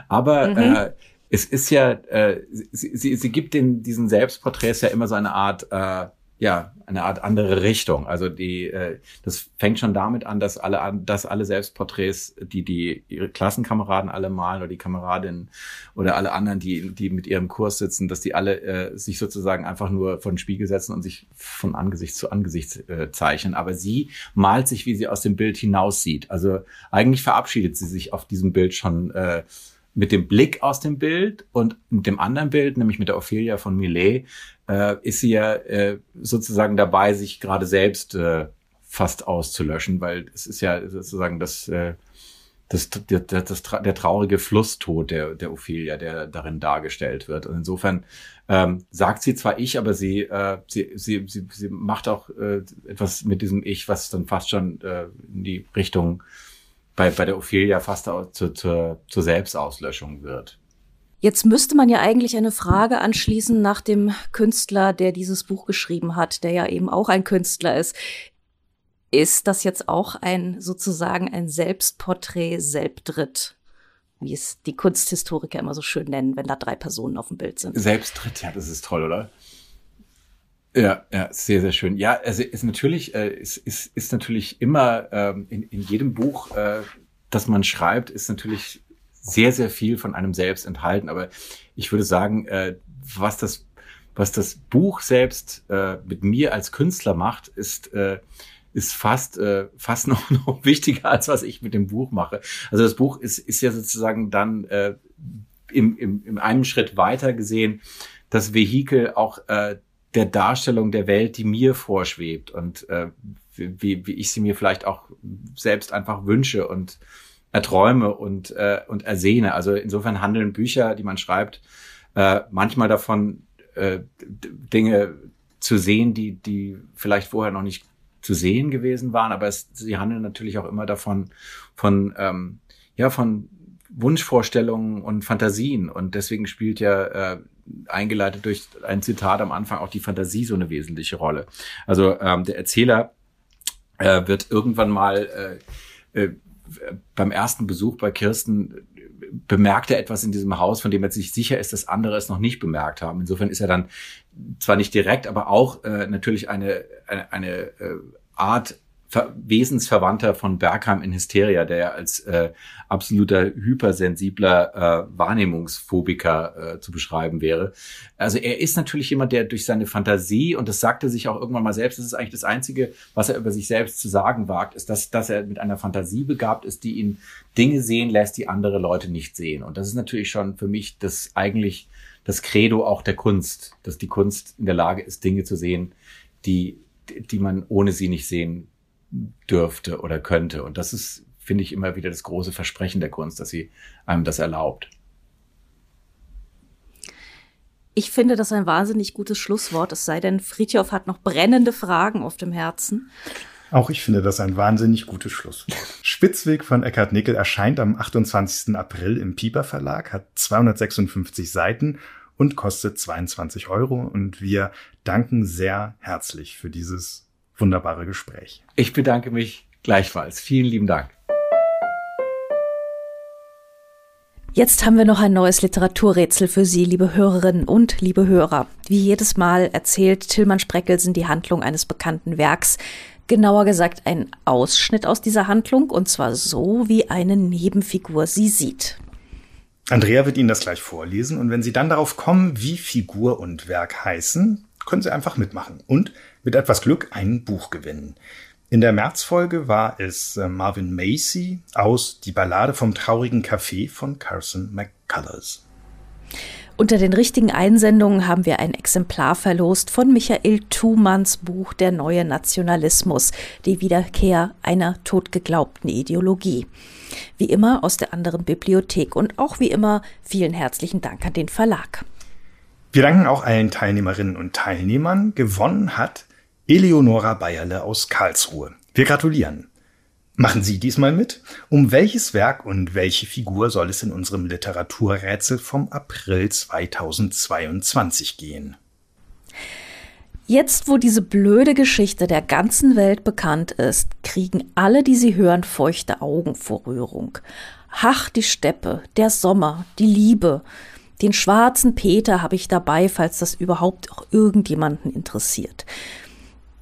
Aber mhm. äh, es ist ja, äh, sie, sie, sie gibt den, diesen Selbstporträts ja immer so eine Art, äh, ja, eine Art andere Richtung. Also die, äh, das fängt schon damit an, dass alle, dass alle Selbstporträts, die die ihre Klassenkameraden alle malen oder die Kameradinnen oder alle anderen, die die mit ihrem Kurs sitzen, dass die alle äh, sich sozusagen einfach nur vor den Spiegel setzen und sich von Angesicht zu Angesicht äh, zeichnen. Aber sie malt sich, wie sie aus dem Bild hinaussieht. Also eigentlich verabschiedet sie sich auf diesem Bild schon. Äh, mit dem Blick aus dem Bild und mit dem anderen Bild, nämlich mit der Ophelia von Millet, äh, ist sie ja äh, sozusagen dabei, sich gerade selbst äh, fast auszulöschen, weil es ist ja sozusagen das, äh, das, das, das, der traurige Flusstod der, der Ophelia, der darin dargestellt wird. Und insofern ähm, sagt sie zwar ich, aber sie, äh, sie, sie, sie, sie macht auch äh, etwas mit diesem Ich, was dann fast schon äh, in die Richtung bei, bei der Ophelia fast zu, zur, zur Selbstauslöschung wird. Jetzt müsste man ja eigentlich eine Frage anschließen nach dem Künstler, der dieses Buch geschrieben hat, der ja eben auch ein Künstler ist. Ist das jetzt auch ein sozusagen ein Selbstporträt, Selbdritt? Wie es die Kunsthistoriker immer so schön nennen, wenn da drei Personen auf dem Bild sind. Selbsttritt, ja, das ist toll, oder? Ja, ja, sehr, sehr schön. Ja, also ist natürlich, äh, ist, ist, ist natürlich immer ähm, in, in jedem Buch, äh, das man schreibt, ist natürlich sehr, sehr viel von einem selbst enthalten. Aber ich würde sagen, äh, was das, was das Buch selbst äh, mit mir als Künstler macht, ist äh, ist fast äh, fast noch, noch wichtiger als was ich mit dem Buch mache. Also das Buch ist ist ja sozusagen dann äh, im, im, im einem Schritt weiter gesehen das Vehikel auch äh, der Darstellung der Welt, die mir vorschwebt und äh, wie, wie ich sie mir vielleicht auch selbst einfach wünsche und erträume und, äh, und ersehne. Also insofern handeln Bücher, die man schreibt, äh, manchmal davon, äh, Dinge zu sehen, die, die vielleicht vorher noch nicht zu sehen gewesen waren, aber es, sie handeln natürlich auch immer davon, von, ähm, ja, von Wunschvorstellungen und Fantasien. Und deswegen spielt ja äh, eingeleitet durch ein Zitat am Anfang auch die Fantasie so eine wesentliche Rolle. Also ähm, der Erzähler äh, wird irgendwann mal äh, äh, beim ersten Besuch bei Kirsten bemerkt er etwas in diesem Haus, von dem er sich sicher ist, dass andere es noch nicht bemerkt haben. Insofern ist er dann zwar nicht direkt, aber auch äh, natürlich eine, eine, eine äh, Art Wesensverwandter von Bergheim in Hysteria, der ja als äh, absoluter hypersensibler äh, Wahrnehmungsphobiker äh, zu beschreiben wäre. Also er ist natürlich jemand, der durch seine Fantasie, und das sagte sich auch irgendwann mal selbst, das ist eigentlich das Einzige, was er über sich selbst zu sagen wagt, ist, dass, dass er mit einer Fantasie begabt ist, die ihn Dinge sehen lässt, die andere Leute nicht sehen. Und das ist natürlich schon für mich das eigentlich das Credo auch der Kunst, dass die Kunst in der Lage ist, Dinge zu sehen, die, die man ohne sie nicht sehen dürfte oder könnte. Und das ist, finde ich, immer wieder das große Versprechen der Kunst, dass sie einem das erlaubt. Ich finde das ein wahnsinnig gutes Schlusswort, es sei denn, Friedhoff hat noch brennende Fragen auf dem Herzen. Auch ich finde das ein wahnsinnig gutes Schlusswort. Spitzweg von Eckhard Nickel erscheint am 28. April im Pieper Verlag, hat 256 Seiten und kostet 22 Euro. Und wir danken sehr herzlich für dieses wunderbare Gespräch. Ich bedanke mich gleichfalls. Vielen lieben Dank. Jetzt haben wir noch ein neues Literaturrätsel für Sie, liebe Hörerinnen und liebe Hörer. Wie jedes Mal erzählt Tillmann Spreckelsen die Handlung eines bekannten Werks, genauer gesagt ein Ausschnitt aus dieser Handlung, und zwar so, wie eine Nebenfigur sie sieht. Andrea wird Ihnen das gleich vorlesen, und wenn Sie dann darauf kommen, wie Figur und Werk heißen, können Sie einfach mitmachen und mit etwas Glück ein Buch gewinnen. In der Märzfolge war es äh, Marvin Macy aus Die Ballade vom traurigen Café von Carson McCullers. Unter den richtigen Einsendungen haben wir ein Exemplar verlost von Michael Thumanns Buch Der neue Nationalismus, die Wiederkehr einer totgeglaubten Ideologie. Wie immer aus der anderen Bibliothek und auch wie immer vielen herzlichen Dank an den Verlag. Wir danken auch allen Teilnehmerinnen und Teilnehmern. Gewonnen hat Eleonora Bayerle aus Karlsruhe. Wir gratulieren. Machen Sie diesmal mit? Um welches Werk und welche Figur soll es in unserem Literaturrätsel vom April 2022 gehen? Jetzt, wo diese blöde Geschichte der ganzen Welt bekannt ist, kriegen alle, die sie hören, feuchte Augen vor Rührung. Ach, die Steppe, der Sommer, die Liebe, den schwarzen Peter habe ich dabei, falls das überhaupt auch irgendjemanden interessiert.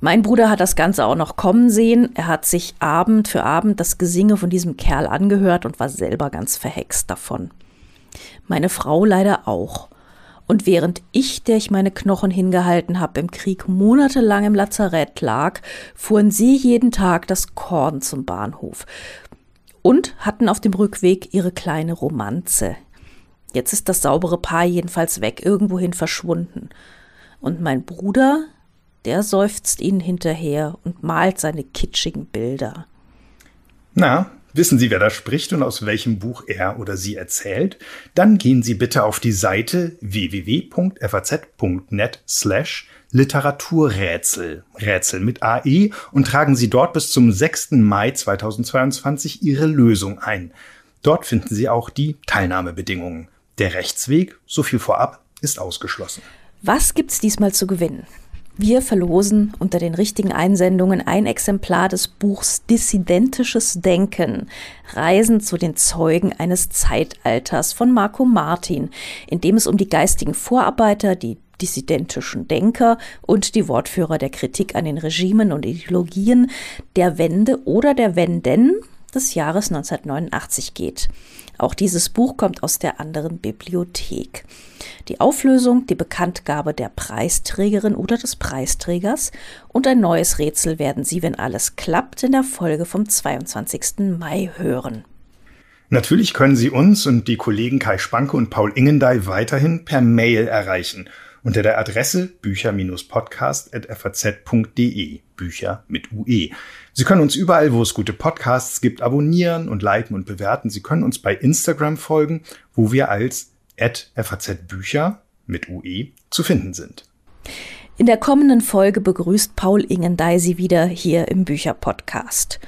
Mein Bruder hat das Ganze auch noch kommen sehen. Er hat sich Abend für Abend das Gesinge von diesem Kerl angehört und war selber ganz verhext davon. Meine Frau leider auch. Und während ich, der ich meine Knochen hingehalten habe, im Krieg monatelang im Lazarett lag, fuhren sie jeden Tag das Korn zum Bahnhof und hatten auf dem Rückweg ihre kleine Romanze. Jetzt ist das saubere Paar jedenfalls weg, irgendwohin verschwunden. Und mein Bruder, der seufzt ihnen hinterher und malt seine kitschigen Bilder. Na, wissen Sie, wer da spricht und aus welchem Buch er oder sie erzählt? Dann gehen Sie bitte auf die Seite www.faz.net slash Literaturrätsel, Rätsel mit AE und tragen Sie dort bis zum 6. Mai 2022 Ihre Lösung ein. Dort finden Sie auch die Teilnahmebedingungen. Der Rechtsweg, so viel vorab, ist ausgeschlossen. Was gibt's diesmal zu gewinnen? Wir verlosen unter den richtigen Einsendungen ein Exemplar des Buchs Dissidentisches Denken, Reisen zu den Zeugen eines Zeitalters von Marco Martin, in dem es um die geistigen Vorarbeiter, die dissidentischen Denker und die Wortführer der Kritik an den Regimen und Ideologien der Wende oder der Wenden des Jahres 1989 geht. Auch dieses Buch kommt aus der anderen Bibliothek. Die Auflösung, die Bekanntgabe der Preisträgerin oder des Preisträgers und ein neues Rätsel werden Sie, wenn alles klappt, in der Folge vom 22. Mai hören. Natürlich können Sie uns und die Kollegen Kai Spanke und Paul Ingendey weiterhin per Mail erreichen unter der Adresse bücher-podcast.faz.de. Bücher mit UE. Sie können uns überall, wo es gute Podcasts gibt, abonnieren und liken und bewerten. Sie können uns bei Instagram folgen, wo wir als @fazbücher mit UE zu finden sind. In der kommenden Folge begrüßt Paul Ingendey Sie wieder hier im Bücherpodcast.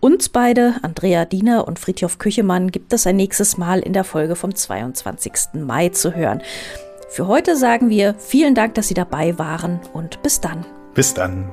Uns beide, Andrea Diener und Friedhof Küchemann, gibt es ein nächstes Mal in der Folge vom 22. Mai zu hören. Für heute sagen wir vielen Dank, dass Sie dabei waren und bis dann. Bis dann.